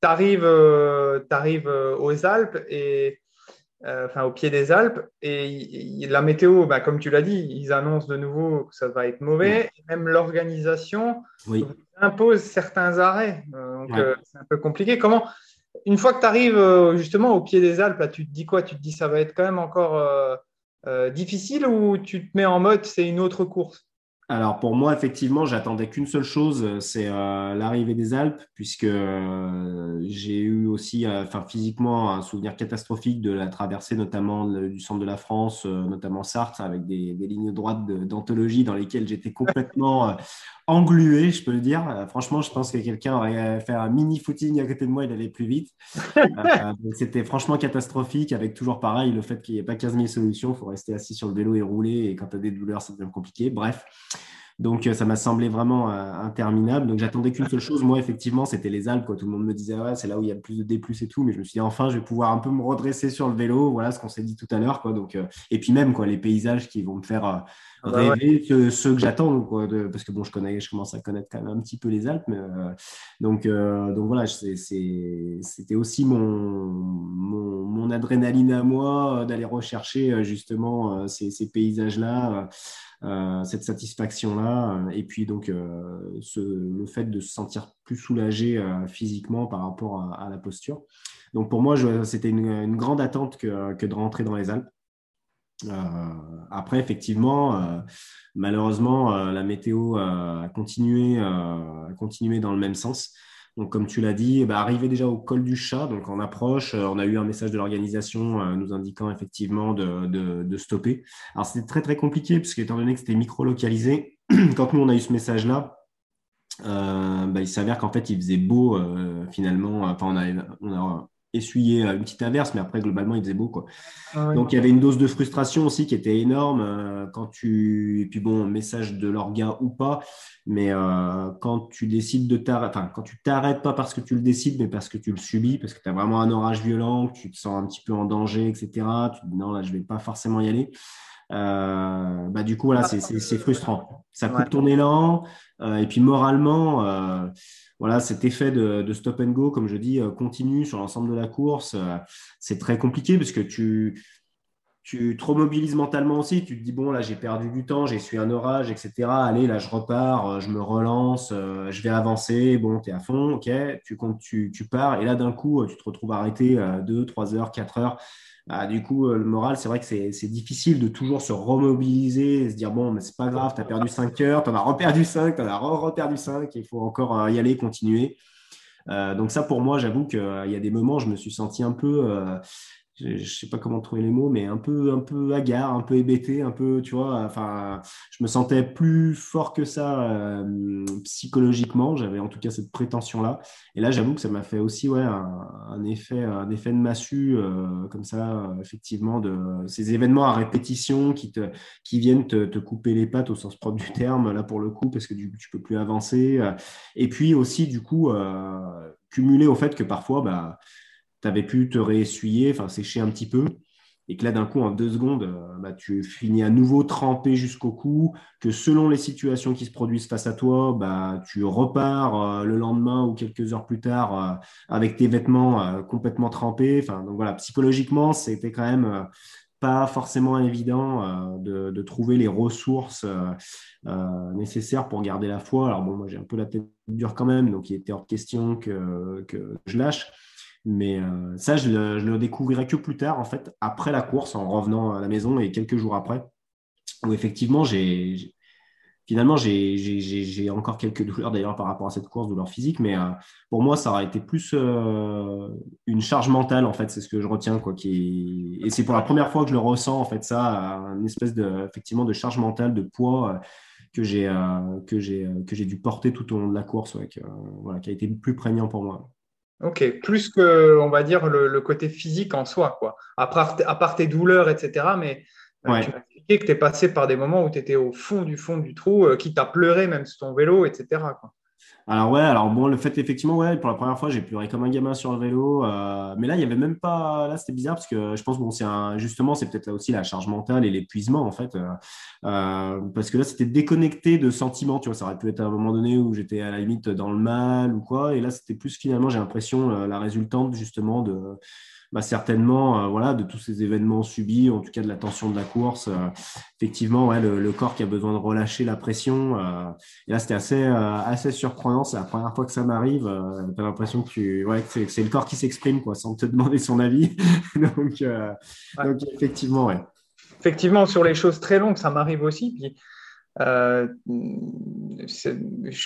tu arrives, arrives aux Alpes et enfin au pied des Alpes. Et la météo, bah, comme tu l'as dit, ils annoncent de nouveau que ça va être mauvais. même l'organisation impose certains arrêts. Euh, donc euh, c'est un peu compliqué. Comment, une fois que tu arrives justement au pied des Alpes, là, tu te dis quoi? Tu te dis ça va être quand même encore difficile ou tu te mets en mode c'est une autre course? Alors pour moi, effectivement, j'attendais qu'une seule chose, c'est euh, l'arrivée des Alpes, puisque euh, j'ai eu aussi, euh, enfin physiquement, un souvenir catastrophique de la traversée, notamment du centre de la France, notamment Sarthe, avec des, lignes droites d'anthologie dans lesquelles j'étais complètement englué, je peux le dire. franchement, je pense que quelqu'un aurait fait un mini footing à côté de moi, il allait plus vite. [LAUGHS] C'était franchement catastrophique, avec toujours pareil, le fait qu'il n'y ait pas 15 000 solutions, il faut rester assis sur le vélo et rouler, et quand tu as des douleurs, ça devient compliqué. Bref. Donc, euh, ça m'a semblé vraiment euh, interminable. Donc, j'attendais qu'une seule chose. Moi, effectivement, c'était les Alpes. Tout le monde me disait, ouais, c'est là où il y a le plus de D+, et tout. Mais je me suis dit, enfin, je vais pouvoir un peu me redresser sur le vélo. Voilà ce qu'on s'est dit tout à l'heure. Donc, euh, et puis même, quoi, les paysages qui vont me faire bah rêver, ceux, que j'attends. Parce que, bon, je, connais, je commence à connaître quand même un petit peu les Alpes. donc, donc, voilà, c'était aussi mon, mon, mon, adrénaline à moi d'aller rechercher justement ces, ces paysages-là. Euh, cette satisfaction-là. Euh, et puis donc euh, le fait de se sentir plus soulagé physiquement par rapport à, la posture. Donc pour moi, c'était une, grande attente que, que, de rentrer dans les Alpes. Après, effectivement, malheureusement, la météo a continué, continué dans le même sens. Donc, comme tu l'as dit, bah, arrivé déjà au col du chat, donc en approche, euh, on a eu un message de l'organisation euh, nous indiquant effectivement de, stopper. Alors, c'était très très compliqué, puisque étant donné que c'était micro-localisé, [CLEARS THROAT] quand nous on a eu ce message-là, euh, bah, il s'avère qu'en fait il faisait beau finalement. Enfin, on a essuyer une petite averse, mais après, globalement, il faisait beau. Quoi. Ah Donc, il y avait une dose de frustration aussi qui était énorme. Euh, quand tu... Et puis, bon, message de l'orga ou pas, mais euh, quand tu décides de t'arrêter, enfin, quand tu t'arrêtes pas parce que tu le décides, mais parce que tu le subis, parce que tu as vraiment un orage violent, que tu te sens un petit peu en danger, etc., tu te dis non, là, je vais pas forcément y aller. Euh, bah, du coup, voilà, c'est frustrant. Ça coupe ton élan. et puis, moralement, voilà, cet effet de, stop and go, comme je dis, euh, continue sur l'ensemble de la course. Euh, c'est très compliqué parce que tu, tu te remobilises mentalement aussi. Tu te dis, bon, là, j'ai perdu du temps, j'ai su un orage, etc. Allez, là, je repars, euh, je me relance, je vais avancer. Bon, tu es à fond, ok, tu, tu, tu pars. Et là, d'un coup, tu te retrouves arrêté 2, 3 heures, 4 heures. Ah, du coup, le moral, c'est vrai que c'est difficile de toujours se remobiliser se dire bon, mais c'est pas grave, tu as perdu 5 heures, tu en as reperdu 5, tu en as reperdu 5, il faut encore euh, y aller, continuer. donc ça, pour moi, j'avoue qu'il y a des moments, je me suis senti un peu je ne sais pas comment trouver les mots, mais un peu, un peu hagard, un peu hébété, un peu, tu vois. Enfin, je me sentais plus fort que ça euh, psychologiquement. J'avais en tout cas cette prétention-là. Et là, j'avoue que ça m'a fait aussi, ouais, un, effet, un effet de massue, euh, comme ça, effectivement, de ces événements à répétition qui te, qui viennent te, te, couper les pattes au sens propre du terme, là pour le coup, parce que du, tu peux plus avancer. Et puis aussi, du coup, euh, cumuler au fait que parfois, bah tu avais pu te réessuyer, enfin sécher un petit peu, et que là, d'un coup, en deux secondes, euh, bah, tu finis à nouveau trempé jusqu'au cou, que selon les situations qui se produisent face à toi, bah, tu repars euh, le lendemain ou quelques heures plus tard euh, avec tes vêtements complètement trempés. Enfin, donc voilà, psychologiquement, c'était quand même pas forcément évident de, trouver les ressources nécessaires pour garder la foi. Alors bon, moi j'ai un peu la tête dure quand même, donc il était hors de question que, que je lâche. Mais euh, ça, je le, le, découvrirai que plus tard, en fait, après la course, en revenant à la maison et quelques jours après, où effectivement, j'ai finalement, j'ai encore quelques douleurs d'ailleurs par rapport à cette course, douleurs physiques, mais euh, pour moi, ça aurait été plus euh, une charge mentale, en fait, c'est ce que je retiens, quoi, et c'est pour la première fois que je le ressens, en fait, ça, une espèce de, effectivement, de charge mentale, de poids que j'ai que j'ai dû porter tout au long de la course, qui a été plus prégnant pour moi. Ok, plus que, on va dire, le, côté physique en soi, quoi. À part, à part tes douleurs, etc. Mais euh, tu m'as expliqué que tu es passé par des moments où tu étais au fond du fond du trou, euh, qui t'a pleuré même sur ton vélo, etc. Quoi. Alors ouais, alors bon, le fait effectivement, ouais, pour la première fois, j'ai pleuré comme un gamin sur le vélo. Euh, mais là, il y avait même pas. Là, c'était bizarre parce que je pense bon, c'est un... justement, c'est peut-être là aussi la charge mentale et l'épuisement en fait, euh, euh, parce que là, c'était déconnecté de sentiments. Tu vois, ça aurait pu être à un moment donné où j'étais à la limite dans le mal ou quoi. Et là, c'était plus finalement, j'ai l'impression la résultante justement de bah, certainement, euh, voilà, de tous ces événements subis, en tout cas de la tension de la course, euh, effectivement, ouais, le, corps qui a besoin de relâcher la pression. Euh, et là, c'était assez, assez surprenant. C'est la première fois que ça m'arrive. tu as l'impression que, tu, ouais, que c'est le corps qui s'exprime, quoi, sans te demander son avis. [LAUGHS] donc, donc, effectivement, ouais. Effectivement, sur les choses très longues, ça m'arrive aussi. Puis, je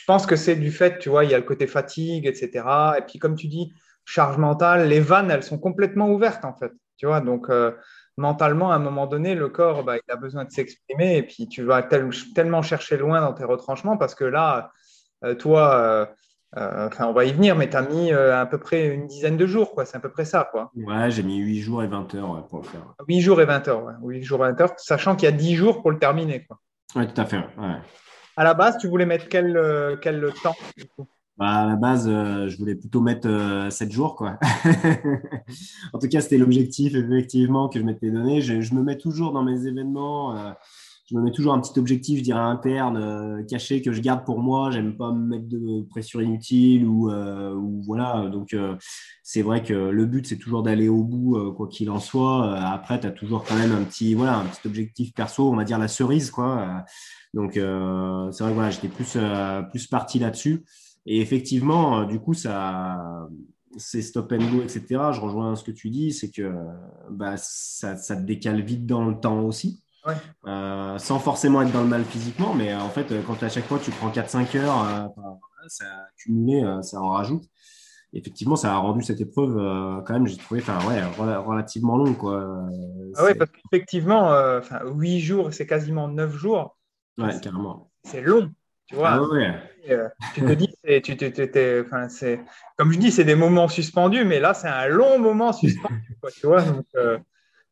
pense que c'est du fait, tu vois, il y a le côté fatigue, etc. Et puis, comme tu dis, charge mentale, les vannes, elles sont complètement ouvertes en fait. Tu vois, donc euh, mentalement, à un moment donné, le corps, bah, il a besoin de s'exprimer et puis tu vas tellement chercher loin dans tes retranchements parce que là, euh, toi, euh, enfin, on va y venir, mais tu as mis à peu près une dizaine de jours, quoi. C'est à peu près ça, quoi. Ouais, j'ai mis 8 jours et 20 heures pour le faire. 8 jours et 20 heures, ouais. 8 jours et 20 heures, sachant qu'il y a 10 jours pour le terminer, quoi. Ouais, tout à fait. Ouais. À la base, tu voulais mettre quel, quel temps bah, à la base, euh, je voulais plutôt mettre euh, 7 jours. Quoi. [LAUGHS] en tout cas, c'était l'objectif effectivement que je m'étais donné. Je, je, me mets toujours dans mes événements, euh, je me mets toujours un petit objectif, je dirais interne, euh, caché, que je garde pour moi. J'aime pas me mettre de pression inutile ou, ou voilà. Donc, c'est vrai que le but, c'est toujours d'aller au bout, quoi qu'il en soit. après, tu as toujours quand même un petit, voilà, un petit objectif perso, on va dire la cerise. Quoi. donc, c'est vrai que voilà, j'étais plus, plus parti là-dessus. Et effectivement, euh, du coup, ça, c'est stop and go, etc. Je rejoins ce que tu dis, c'est que bah, ça, ça, te décale vite dans le temps aussi. Euh, sans forcément être dans le mal physiquement, mais euh, en fait, quand à chaque fois tu prends 4-5 heures, ça a accumulé, ça en rajoute. Effectivement, ça a rendu cette épreuve quand même, j'ai trouvé, enfin ouais, relativement longue quoi. Ah ouais, parce qu'effectivement, 8 jours, c'est quasiment 9 jours. Ouais, carrément. C'est long. Tu vois, ah euh, tu te dis, tu, tu, enfin, c'est, comme je dis, c'est des moments suspendus, mais là, c'est un long moment suspendu. Quoi, tu vois, donc, euh,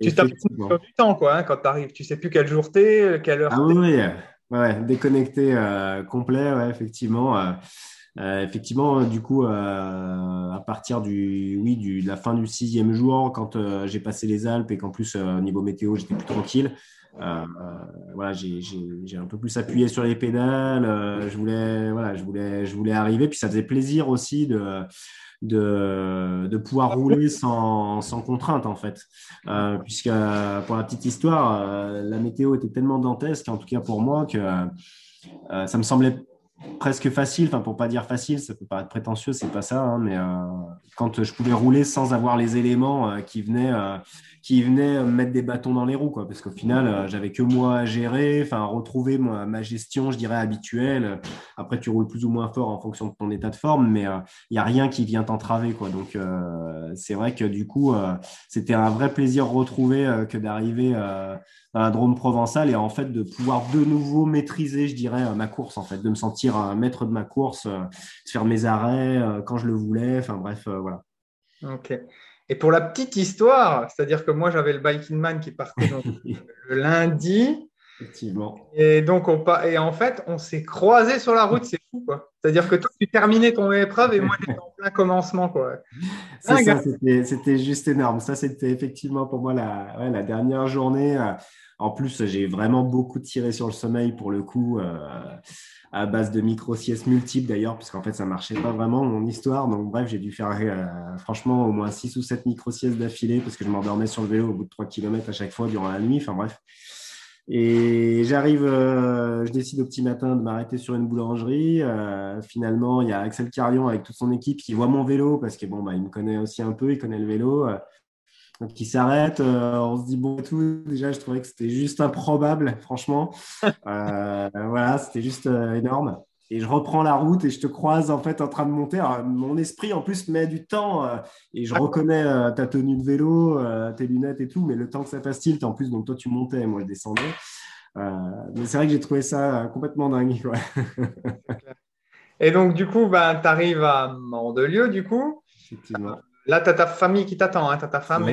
tu du temps quoi, hein, quand tu arrives. Tu sais plus quel jour t'es, quelle heure. Ah oui, ouais, déconnecté euh, complet, ouais, effectivement. effectivement, du coup, à partir du, oui, du, de la fin du sixième jour, quand j'ai passé les Alpes et qu'en plus, au niveau météo, j'étais plus tranquille, euh, voilà, j'ai un peu plus appuyé sur les pédales. Euh, je, voulais, voilà, je, voulais, je voulais arriver. Puis ça faisait plaisir aussi de, de, de pouvoir rouler sans, sans, contrainte, en fait. Euh, puisque, pour la petite histoire, la météo était tellement dantesque, en tout cas pour moi, que ça me semblait presque facile, enfin pour pas dire facile, ça peut paraître prétentieux, c'est pas ça, hein, mais quand je pouvais rouler sans avoir les éléments qui venaient qui venaient me mettre des bâtons dans les roues, quoi, parce qu'au final, j'avais que moi à gérer, enfin, retrouver ma, gestion, je dirais, habituelle. Après, tu roules plus ou moins fort en fonction de ton état de forme, mais il n'y a rien qui vient t'entraver, quoi. Donc, c'est vrai que du coup, c'était un vrai plaisir retrouvé que d'arriver dans la Drôme provençale et en fait de pouvoir de nouveau maîtriser, je dirais, ma course, en fait, de me sentir un maître de ma course, de faire mes arrêts quand je le voulais, enfin bref, voilà. Ok. Et pour la petite histoire, c'est-à-dire que moi, j'avais le Biking Man qui partait [LAUGHS] le lundi. Effectivement. Et donc, on, et en fait, on s'est croisés sur la route, c'est fou, quoi. C'est-à-dire que toi, tu terminais ton épreuve et moi, j'étais en plein commencement, quoi. C'est ça, c'était juste énorme. Ça, c'était effectivement pour moi la, la dernière journée. En plus, j'ai vraiment beaucoup tiré sur le sommeil pour le coup. Euh, à base de micro-siestes multiples d'ailleurs, puisqu'en fait, ça marchait pas vraiment mon histoire. Donc, bref, j'ai dû faire euh, franchement au moins 6 ou 7 micro-siestes d'affilée parce que je m'endormais sur le vélo au bout de 3 km à chaque fois durant la nuit. Enfin, bref. Et j'arrive, euh, je décide au petit matin de m'arrêter sur une boulangerie. Euh, finalement, il y a Axel Carion avec toute son équipe qui voit mon vélo parce que bon, bah, il me connaît aussi un peu, il connaît le vélo. Donc, il s'arrête, euh, on se dit bon tout. Déjà, je trouvais que c'était juste improbable, franchement. [LAUGHS] Euh, voilà, c'était juste euh, énorme. Et je reprends la route et je te croise en fait en train de monter. mon esprit en plus met du temps et je reconnais ta tenue de vélo, tes lunettes et tout, mais le temps que ça fasse tilt en plus, donc toi tu montais, moi je descendais. mais c'est vrai que j'ai trouvé ça complètement dingue. [LAUGHS] et donc du coup, ben, tu arrives à Mandelieu du coup. Effectivement. Là, tu as ta famille qui t'attend, hein, tu as ta femme.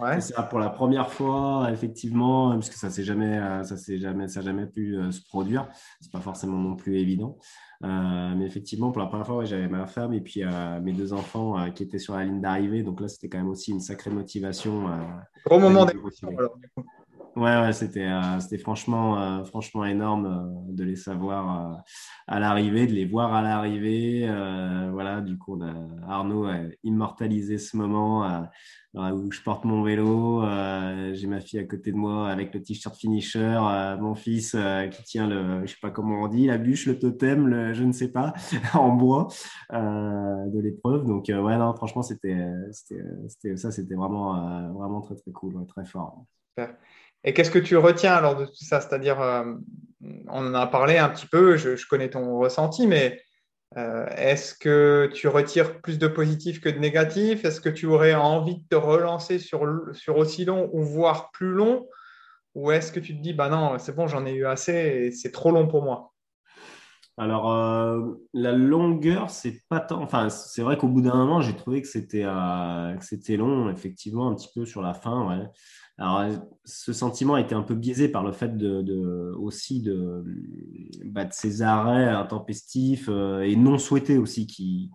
Ouais. C'est ça pour la première fois, effectivement, puisque ça s'est jamais, ça s'est jamais, ça jamais pu euh, se produire. C'est pas forcément non plus évident, euh, mais effectivement, pour la première fois, j'avais ma femme et puis euh, mes deux enfants qui étaient sur la ligne d'arrivée. Donc là, c'était quand même aussi une sacrée motivation. Gros moment d'émotion. Ouais, ouais, c'était c'était franchement, franchement énorme de les savoir à l'arrivée, de les voir à l'arrivée. voilà, du coup, Arnaud a immortalisé ce moment où je porte mon vélo, euh, j'ai ma fille à côté de moi avec le t-shirt finisher, euh, mon fils euh, qui tient le, je sais pas comment on dit, la bûche, le totem, le, je ne sais pas, [LAUGHS] en bois de l'épreuve. Donc ouais, non, franchement, c'était, c'était, ça, c'était vraiment, vraiment très très cool, très fort. Et qu'est-ce que tu retiens alors de tout ça? C'est-à-dire, on en a parlé un petit peu, je, connais ton ressenti, mais euh, est-ce que tu retires plus de positifs que de négatifs Est-ce que tu aurais envie de te relancer sur, sur aussi long ou voire plus long? Ou est-ce que tu te dis, bah non, c'est bon, j'en ai eu assez et c'est trop long pour moi? Alors, euh, la longueur, c'est pas tant. Enfin, c'est vrai qu'au bout d'un moment, j'ai trouvé que c'était euh, c'était long, effectivement, un petit peu sur la fin. Ouais. Alors, ce sentiment a été un peu biaisé par le fait de, aussi de, bah, de, ces arrêts intempestifs euh, et non souhaités aussi qui,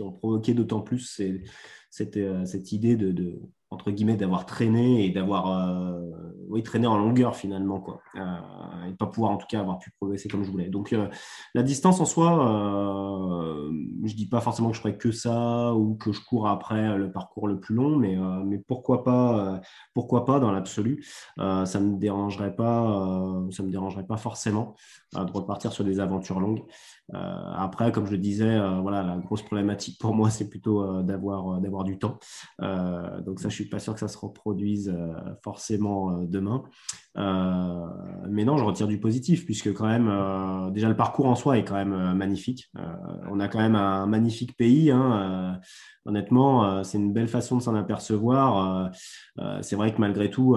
ont provoqué d'autant plus cette, cette idée de, entre guillemets, d'avoir traîné et d'avoir euh, oui, traîné en longueur finalement, quoi. Euh, et pas pouvoir en tout cas avoir pu progresser comme je voulais. Donc euh, la distance en soi, je dis pas forcément que je ferais que ça ou que je cours après le parcours le plus long, mais, mais pourquoi pas, pourquoi pas dans l'absolu. ça me dérangerait pas, ça me dérangerait pas forcément de repartir sur des aventures longues. après, comme je le disais, voilà, la grosse problématique pour moi, c'est plutôt d'avoir d'avoir du temps. donc ça, suis pas sûr que ça se reproduise euh, forcément euh, demain. Euh, mais non, je retire du positif puisque quand même, déjà le parcours en soi est quand même magnifique. on a quand même un magnifique pays. Hein, honnêtement, c'est une belle façon de s'en apercevoir. c'est vrai que malgré tout,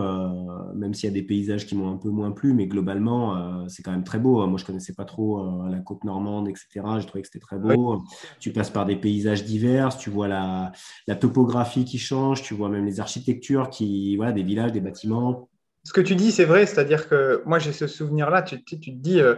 même s'il y a des paysages qui m'ont un peu moins plu, mais globalement, c'est quand même très beau. Moi, je connaissais pas trop la côte normande, etc. J'ai trouvé que c'était très beau. Tu passes par des paysages divers, tu vois la, la topographie qui change, tu vois même les architectures, qui, voilà, des villages, des bâtiments. Ce que tu dis, c'est vrai, c'est-à-dire que moi, j'ai ce souvenir-là, tu, tu, te dis, euh,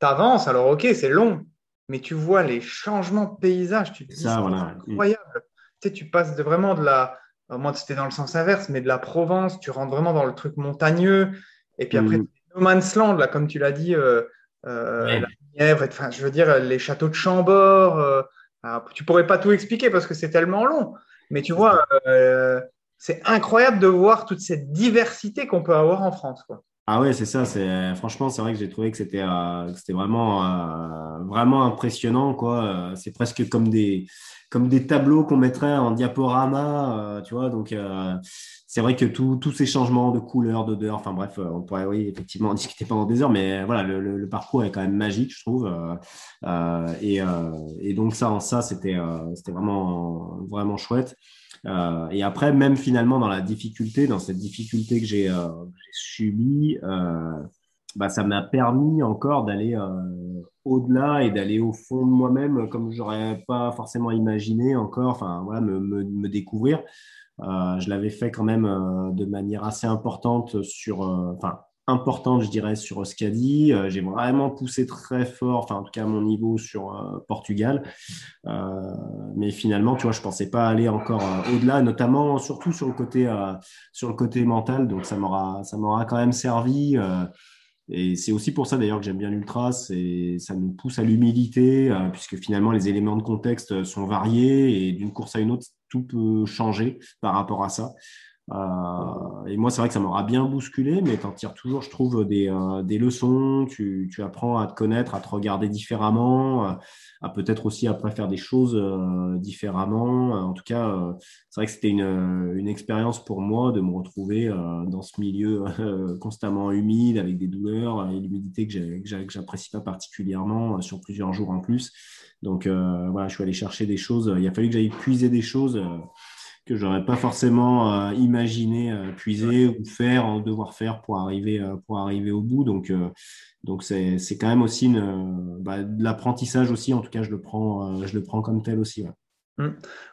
tu avances, alors ok, c'est long, mais tu vois les changements de paysage, tu te dis, c'est incroyable. Tu, sais, tu passes de, vraiment de la, moi c'était dans le sens inverse, mais de la Provence, tu rentres vraiment dans le truc montagneux, et puis après, mm. No Man's Land, là, comme tu l'as dit, euh, euh, la Nièvre, enfin, je veux dire, les châteaux de Chambord, tu pourrais pas tout expliquer parce que c'est tellement long. Mais tu vois, euh, c'est incroyable de voir toute cette diversité qu'on peut avoir en France. Ah ouais, c'est ça. C'est franchement, c'est vrai que j'ai trouvé que c'était c'était vraiment vraiment impressionnant quoi. C'est presque comme des comme des tableaux qu'on mettrait en diaporama, tu vois. Donc c'est vrai que tous ces changements de couleur, d'odeur, enfin bref, on pourrait oui, effectivement en discuter pendant des heures, mais voilà, le, parcours est quand même magique, je trouve. Euh, euh, et, euh, et, donc ça, en ça, c'était c'était vraiment, vraiment chouette. Et après, même finalement dans la difficulté, dans cette difficulté que j'ai subie, bah, ça m'a permis encore d'aller au-delà et d'aller au fond de moi-même comme j'aurais pas forcément imaginé encore, enfin voilà, me, me, me découvrir. Euh, je l'avais fait quand même euh, de manière assez importante sur, euh, enfin, importante, je dirais, sur Scadi. J'ai vraiment poussé très fort, enfin, en tout cas à mon niveau sur Portugal. mais finalement, tu vois, je pensais pas aller encore au-delà, notamment, surtout sur le côté, sur le côté mental. Donc, ça m'aura, ça m'aura quand même servi. Et c'est aussi pour ça d'ailleurs que j'aime bien l'ultra, c'est ça nous pousse à l'humilité, euh, puisque finalement les éléments de contexte sont variés et d'une course à une autre, tout peut changer par rapport à ça. Euh, et moi, c'est vrai que ça m'aura bien bousculé, mais tu en tires toujours, je trouve, des, euh, des leçons. Tu, tu, apprends à te connaître, à te regarder différemment, euh, à peut-être aussi après faire des choses différemment. En tout cas, c'est vrai que c'était une, une expérience pour moi de me retrouver dans ce milieu [LAUGHS] constamment humide, avec des douleurs et l'humidité que j'apprécie pas particulièrement sur plusieurs jours en plus. Donc voilà, je suis allé chercher des choses. Il a fallu que j'aille puiser des choses que j'aurais pas forcément euh, imaginé euh, puiser ou faire, devoir faire pour arriver, euh, pour arriver au bout. Donc, donc c'est, c'est quand même aussi une, bah, de l'apprentissage aussi. En tout cas, je le prends, je le prends comme tel aussi. Ouais. Mmh.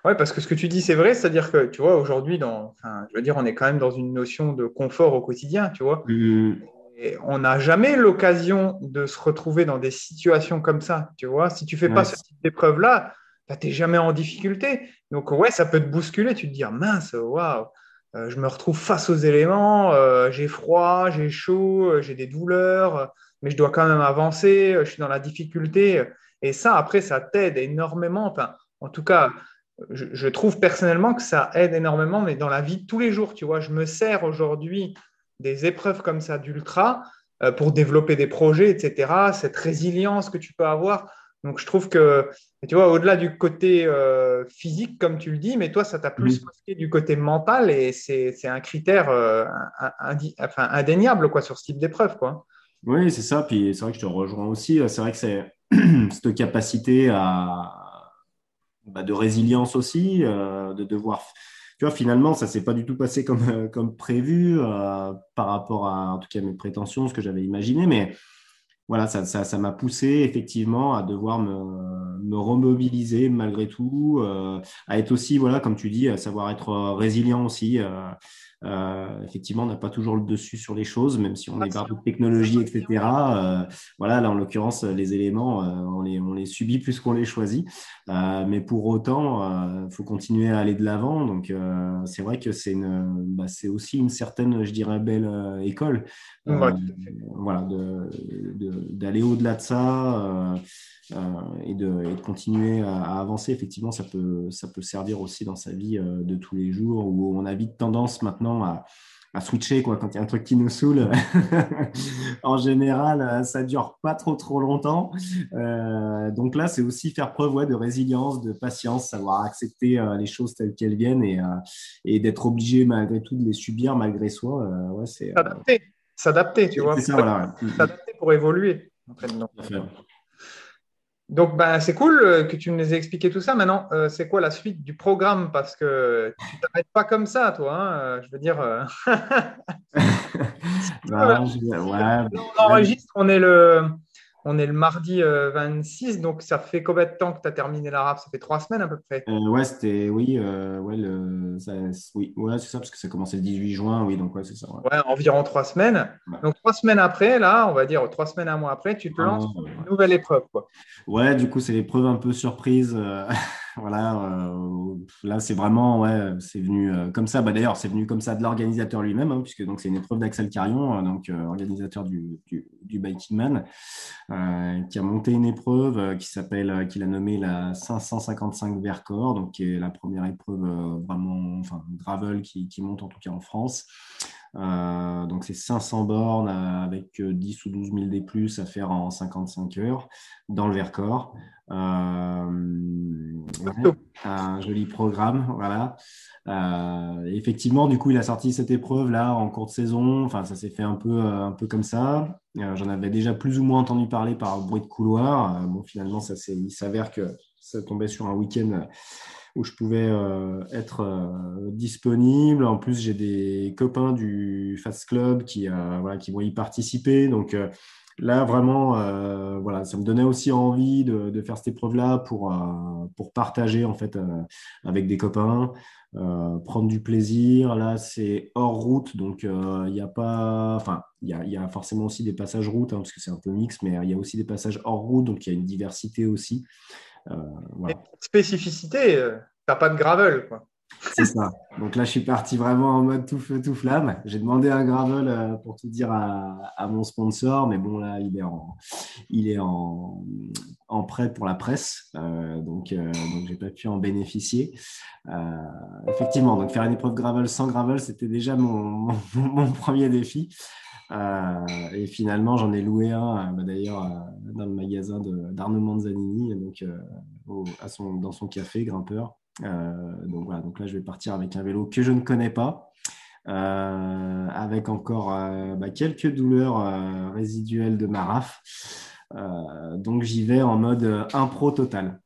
ouais. parce que ce que tu dis, c'est vrai, c'est-à-dire que, tu vois, aujourd'hui, dans, enfin, je veux dire, on est quand même dans une notion de confort au quotidien, tu vois. Mmh. Et on n'a jamais l'occasion de se retrouver dans des situations comme ça, tu vois. Si tu fais pas ce type d'épreuve-là, bah, tu n'es jamais en difficulté. Donc, ouais, ça peut te bousculer. Tu te dis, ah, mince, waouh, euh, je me retrouve face aux éléments, euh, j'ai froid, j'ai chaud, euh, j'ai des douleurs, mais je dois quand même avancer, je suis dans la difficulté. Et ça, après, ça t'aide énormément. Enfin, en tout cas, je, trouve personnellement que ça aide énormément, mais dans la vie de tous les jours, tu vois, je me sers aujourd'hui des épreuves comme ça d'ultra pour développer des projets, etc. Cette résilience que tu peux avoir. Donc, je trouve que, tu vois, au-delà du côté euh, physique, comme tu le dis, mais toi, ça t'a plus marqué du côté mental et c'est un critère euh, enfin, indéniable quoi, sur ce type d'épreuve. Quoi. Oui, c'est ça. Puis c'est vrai que je te rejoins aussi. C'est vrai que c'est [CLEARS THROAT] cette capacité à, bah, de résilience aussi, euh, de devoir. Tu vois, finalement, ça ne s'est pas du tout passé comme, comme prévu par rapport à, en tout cas, mes prétentions, ce que j'avais imaginé, mais voilà, ça, ça, m'a poussé effectivement à devoir me, me remobiliser malgré tout, euh, à être aussi, voilà, comme tu dis, à savoir être résilient aussi. Euh, euh, effectivement, on n'a pas toujours le dessus sur les choses, même si on est barre de technologie, etc. Euh, voilà, là, en l'occurrence, les éléments, euh, on, les, on les subit plus qu'on les choisit. mais pour autant, il faut continuer à aller de l'avant. Donc, c'est vrai que c'est bah, aussi une certaine, je dirais, belle école. voilà, d'aller au-delà de ça. Et, de, et, de, continuer à, avancer, effectivement, ça peut, ça peut servir aussi dans sa vie de tous les jours où on a vite tendance maintenant à, switcher quoi, quand il y a un truc qui nous saoule. [LAUGHS] en général, euh, ça dure pas trop trop longtemps. Euh, donc là, c'est aussi faire preuve ouais, de résilience, de patience, savoir accepter euh, les choses telles qu'elles viennent et, et d'être obligé malgré tout de les subir malgré soi. ouais, c'est s'adapter, s'adapter, tu vois. S'adapter pour évoluer. Donc, ben, c'est cool euh, que tu nous aies expliqué tout ça. Maintenant, euh, c'est quoi la suite du programme? Parce que tu t'arrêtes pas comme ça, toi. Hein, euh, je veux dire. [LAUGHS] [LAUGHS] On enregistre, on est le. On est le mardi 26, euh, donc ça fait combien de temps que tu as terminé l'arabe? Ça fait trois semaines à peu près euh, Ouais, c'était, oui, euh, ouais, le, oui, ouais, c'est ça, parce que ça a commencé le 18 juin, oui, donc ouais, c'est ça. Ouais. environ trois semaines. Donc trois semaines après, là, on va dire trois semaines, un mois après, tu te ah lances une nouvelle épreuve. Quoi. Ouais, du coup, c'est l'épreuve un peu surprise. Voilà, euh, là c'est vraiment, ouais, c'est venu euh, comme ça. Bah, D'ailleurs, c'est venu comme ça de l'organisateur lui-même, hein, puisque c'est une épreuve d'Axel Carion, euh, donc organisateur du, du, Biking Man, qui a monté une épreuve qui s'appelle, qu'il a nommé la 555 Vercors, donc qui est la première épreuve vraiment, enfin gravel qui, qui, monte en tout cas en France. Donc, c'est 500 bornes avec 10 ou 12 000 des plus à faire en 55 heures dans le Vercors. un joli programme, voilà. effectivement, du coup, il a sorti cette épreuve là en cours de saison. Enfin, ça s'est fait un peu, un peu comme ça. J'en avais déjà plus ou moins entendu parler par bruit de couloir. bon, finalement, ça, il s'avère que ça tombait sur un week-end où je pouvais euh, être euh, disponible. En plus, j'ai des copains du Fast Club qui, euh, qui vont y participer. Donc là, vraiment, voilà, ça me donnait aussi envie de, faire cette épreuve-là pour, pour partager en fait avec des copains. prendre du plaisir. Là, c'est hors route, donc il n'y a pas. Enfin, il y a, y a, forcément aussi des passages route, hein, parce que c'est un peu mix, mais il y a aussi des passages hors route, donc il y a une diversité aussi. Euh, spécificité, euh, t'as pas de gravel. Quoi. C'est ça. Donc là, je suis parti vraiment en mode tout feu, tout flamme. J'ai demandé un gravel euh, pour tout dire à, mon sponsor, mais bon, là, il est en, il est en, en prêt pour la presse. donc, donc j'ai pas pu en bénéficier. effectivement, donc faire une épreuve gravel sans gravel, c'était déjà mon, mon, premier défi. Euh, et finalement, j'en ai loué un, euh, bah, d'ailleurs, euh, dans le magasin d'Arnaud Manzanini, donc, à son, dans son café, grimpeur. donc voilà, donc là, je vais partir avec un vélo que je ne connais pas. avec encore bah, quelques douleurs résiduelles de ma raf. donc j'y vais en mode impro total.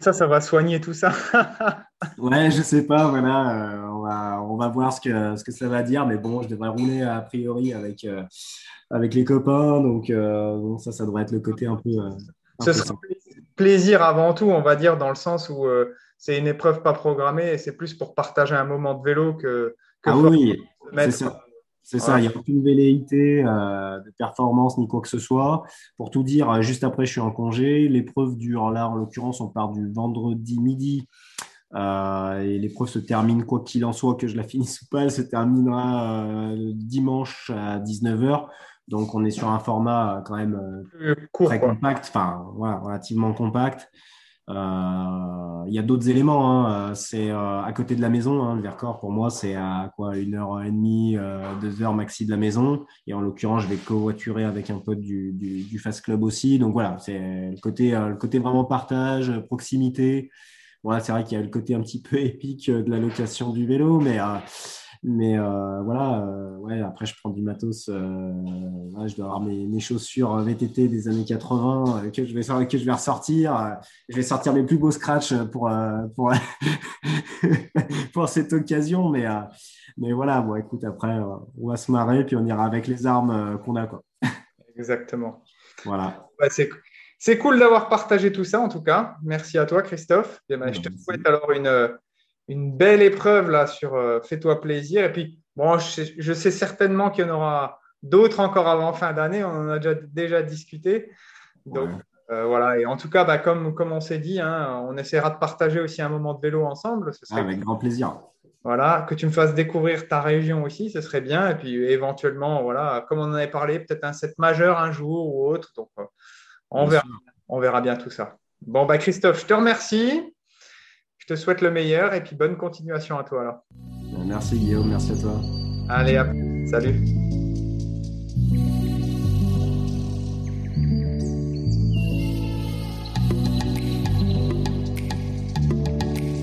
Ça, ça va soigner tout ça. [LAUGHS] ouais, je sais pas, voilà, va, on va voir ce que, ce que ça va dire, mais bon, je devrais rouler a priori avec, euh, avec les copains, donc euh, ça, ça devrait être le côté un peu. ce sera plaisir avant tout, on va dire, dans le sens où c'est une épreuve pas programmée et c'est plus pour partager un moment de vélo que. que ah oui, c'est ça. C'est ça, il n'y a aucune velléité euh, de performance ni quoi que ce soit. Pour tout dire, euh, juste après, je suis en congé. L'épreuve dure, là, en l'occurrence, on part du vendredi midi. Euh, et l'épreuve se termine, quoi qu'il en soit, que je la finisse ou pas, elle se terminera dimanche à 19h. Donc, on est sur un format quand même très compact, enfin, voilà, relativement compact. Euh, il y a d'autres éléments. Hein. C'est euh, à côté de la maison. Hein. Le Vercors, pour moi, c'est à quoi une heure et demie, euh, deux heures maxi de la maison. Et en l'occurrence, je vais covoiturer avec un pote du, du, Fast Club aussi. Donc voilà, c'est le côté, le côté vraiment partage, proximité. Voilà, c'est vrai qu'il y a le côté un petit peu [LAUGHS] épique de la location du vélo, mais mais euh, voilà, euh, ouais, après, je prends du matos. Euh, je dois avoir mes, mes, chaussures VTT des années 80 que, je vais, que je vais ressortir. je vais sortir mes plus beaux scratchs pour, pour, [LAUGHS] pour cette occasion. Mais, mais voilà, bon, écoute, après, on va se marrer, puis on ira avec les armes qu'on a. Quoi. Exactement. Voilà. c'est c'est cool d'avoir partagé tout ça, en tout cas. Merci à toi, Christophe. Ben, je te souhaite alors une, une belle épreuve là sur euh, Fais-toi plaisir. Et puis, bon, je sais, certainement qu'il y en aura d'autres encore avant fin d'année. On en a déjà, déjà discuté. Donc, euh, voilà. Et en tout cas, bah, comme, comme on s'est dit, hein, on essaiera de partager aussi un moment de vélo ensemble. Ce serait avec grand plaisir. Voilà, que tu me fasses découvrir ta région aussi, ce serait bien. Et puis éventuellement, voilà, comme on en avait parlé, peut-être un set majeur un jour ou autre. Donc, euh, on, verra, on verra bien tout ça. Bon, bah, Christophe, je te remercie te souhaite le meilleur et puis bonne continuation à toi. Alors. Merci Guillaume, merci à toi. Allez, à plus. Salut.